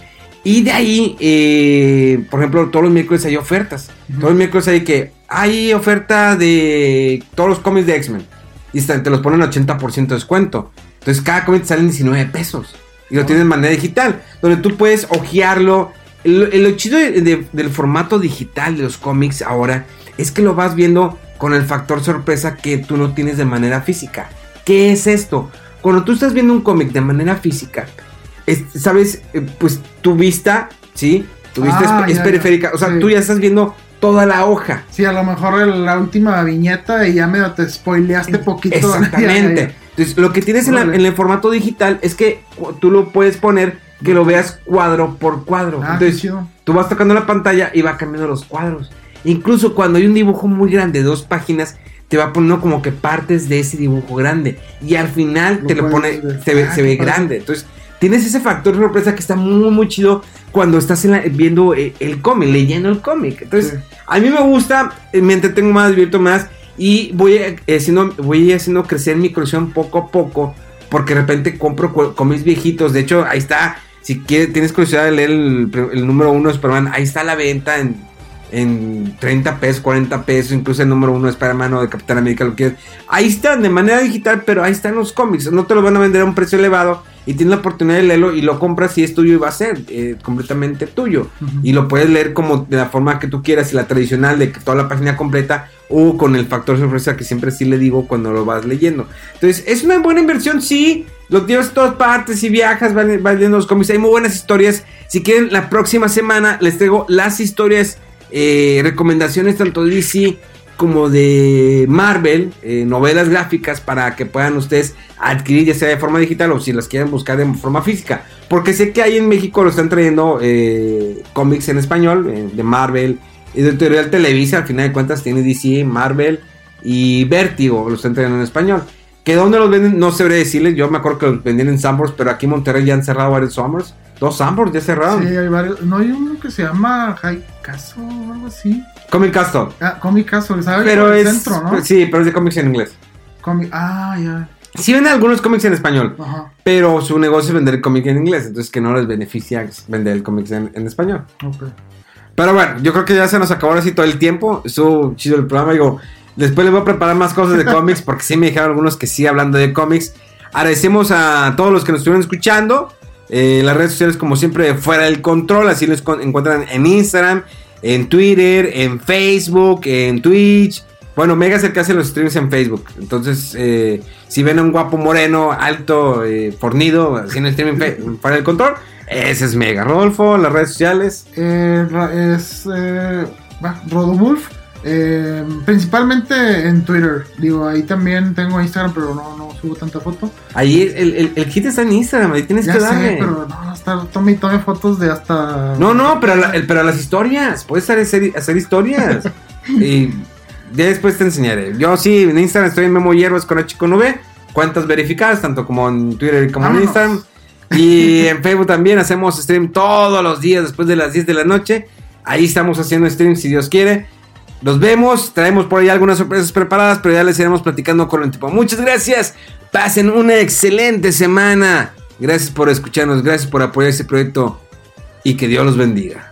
[SPEAKER 1] y de ahí, eh, por ejemplo, todos los miércoles hay ofertas. Todos los miércoles hay que, hay oferta de todos los cómics de X-Men y te los ponen 80% de descuento. Entonces cada cómic te sale en 19 pesos y lo tienes de manera digital, donde tú puedes hojearlo. Lo, lo chido de- de- del formato digital de los cómics ahora es que lo vas viendo con el factor sorpresa que tú no tienes de manera física. ¿Qué es esto? Cuando tú estás viendo un cómic de manera física, es- sabes, Eh, pues tu vista, ¿sí? Tu vista
[SPEAKER 2] Ah,
[SPEAKER 1] es, es
[SPEAKER 2] ya,
[SPEAKER 1] periférica, o sea,
[SPEAKER 2] Sí.
[SPEAKER 1] tú ya estás viendo toda la hoja.
[SPEAKER 2] Sí, a lo mejor el- la última viñeta y ya medio te spoileaste poquito.
[SPEAKER 1] Exactamente.
[SPEAKER 2] Ya, ya, ya.
[SPEAKER 1] Entonces, lo que tienes en, la- en el formato digital es que tú lo puedes poner que lo veas cuadro por cuadro.
[SPEAKER 2] Ah,
[SPEAKER 1] Entonces, tú vas tocando la pantalla y va cambiando los cuadros. Incluso cuando hay un dibujo muy grande de dos páginas, te va poniendo como que partes de ese dibujo grande. Y al final
[SPEAKER 2] Lo
[SPEAKER 1] te lo pone,
[SPEAKER 2] ver.
[SPEAKER 1] se ve,
[SPEAKER 2] Ah,
[SPEAKER 1] se ve
[SPEAKER 2] padre.
[SPEAKER 1] grande. Entonces, tienes ese factor sorpresa que está muy, muy chido cuando estás en la- viendo eh, el cómic, leyendo el cómic. Entonces,
[SPEAKER 2] Sí.
[SPEAKER 1] a mí me gusta, eh, me entretengo más, divierto más. Y voy, eh, haciendo, voy haciendo crecer mi colección poco a poco. Porque de repente compro co- cómics viejitos. De hecho, ahí está. Si quieres, tienes curiosidad de leer el, el número uno de Superman, ahí está a la venta en, en 30 pesos, 40 pesos. Incluso el número uno de Spider-Man o de Capitán América, lo quieres. Ahí están de manera digital, pero ahí están los cómics. No te los van a vender a un precio elevado. Y tienes la oportunidad de leerlo y lo compras y es tuyo y va a ser eh, completamente tuyo. Y lo puedes leer como de la forma que tú quieras, y la tradicional de que toda la página completa o con el factor sorpresa que siempre sí le digo cuando lo vas leyendo. Entonces, es una buena inversión, sí. Lo llevas a todas partes y viajas, vas, vas leyendo los cómics. Hay muy buenas historias. Si quieren, la próxima semana les traigo las historias, eh, recomendaciones tanto de DC como de Marvel, eh, novelas gráficas para que puedan ustedes adquirir ya sea de forma digital o si las quieren buscar de forma física. Porque sé que ahí en México lo están trayendo eh, cómics en español, eh, de Marvel, Editorial Televisa, al final de cuentas tiene DC, Marvel y Vértigo, lo están trayendo en español. Que dónde los venden, no sabré decirles, yo me acuerdo que los vendían en Sambors, pero aquí en Monterrey ya han cerrado varios Sambors. Dos Sambors ya cerraron.
[SPEAKER 2] Sí, hay varios. No hay uno que se llama Caso o algo así.
[SPEAKER 1] Comic Castle.
[SPEAKER 2] Ah, Comic Castle, ¿sabes?
[SPEAKER 1] Pero es.
[SPEAKER 2] centro, ¿no?
[SPEAKER 1] Sí, pero es de cómics en inglés.
[SPEAKER 2] Comic- Ah, ya.
[SPEAKER 1] Sí venden algunos cómics en español,
[SPEAKER 2] Ajá.
[SPEAKER 1] pero su negocio es vender el cómic en inglés, entonces que no les beneficia vender el cómic en, en español.
[SPEAKER 2] Ok.
[SPEAKER 1] Pero bueno, yo creo que ya se nos acabó ahora sí todo el tiempo. Estuvo chido el programa. Digo, después les voy a preparar más cosas de cómics porque sí me dijeron algunos que sí hablando de cómics. Agradecemos a todos los que nos estuvieron escuchando. Eh, las redes sociales, como siempre, fuera del control. Así los encuentran en Instagram, en Twitter, en Facebook, en Twitch. Bueno, Mega es el que hace los streams en Facebook. Entonces, eh, si ven a un guapo moreno, alto, eh, fornido, haciendo stream en fe- fuera del control, ese es Mega. Rodolfo, las redes sociales.
[SPEAKER 2] Eh, es. Eh, va, Rodowulf. Eh, principalmente en Twitter. Digo, ahí también tengo Instagram, pero no, no subo tanta foto.
[SPEAKER 1] Ahí el, el, el hit está en Instagram, ahí tienes
[SPEAKER 2] Ya
[SPEAKER 1] que
[SPEAKER 2] sé,
[SPEAKER 1] darle.
[SPEAKER 2] pero no, hasta tome y tome fotos de hasta.
[SPEAKER 1] No, no, pero, la- el- pero las historias, puedes hacer, hacer historias. y ya después te enseñaré. Yo sí, en Instagram estoy en Memo Hierbas con H con V, cuentas verificadas, tanto como en Twitter como en. Instagram. Y en Facebook también hacemos stream todos los días después de las 10 de la noche. Ahí estamos haciendo stream si Dios quiere. Los vemos, traemos por ahí algunas sorpresas preparadas, pero ya les iremos platicando con el tipo. Muchas gracias, pasen una excelente semana. Gracias por escucharnos, gracias por apoyar este proyecto y que Dios los bendiga.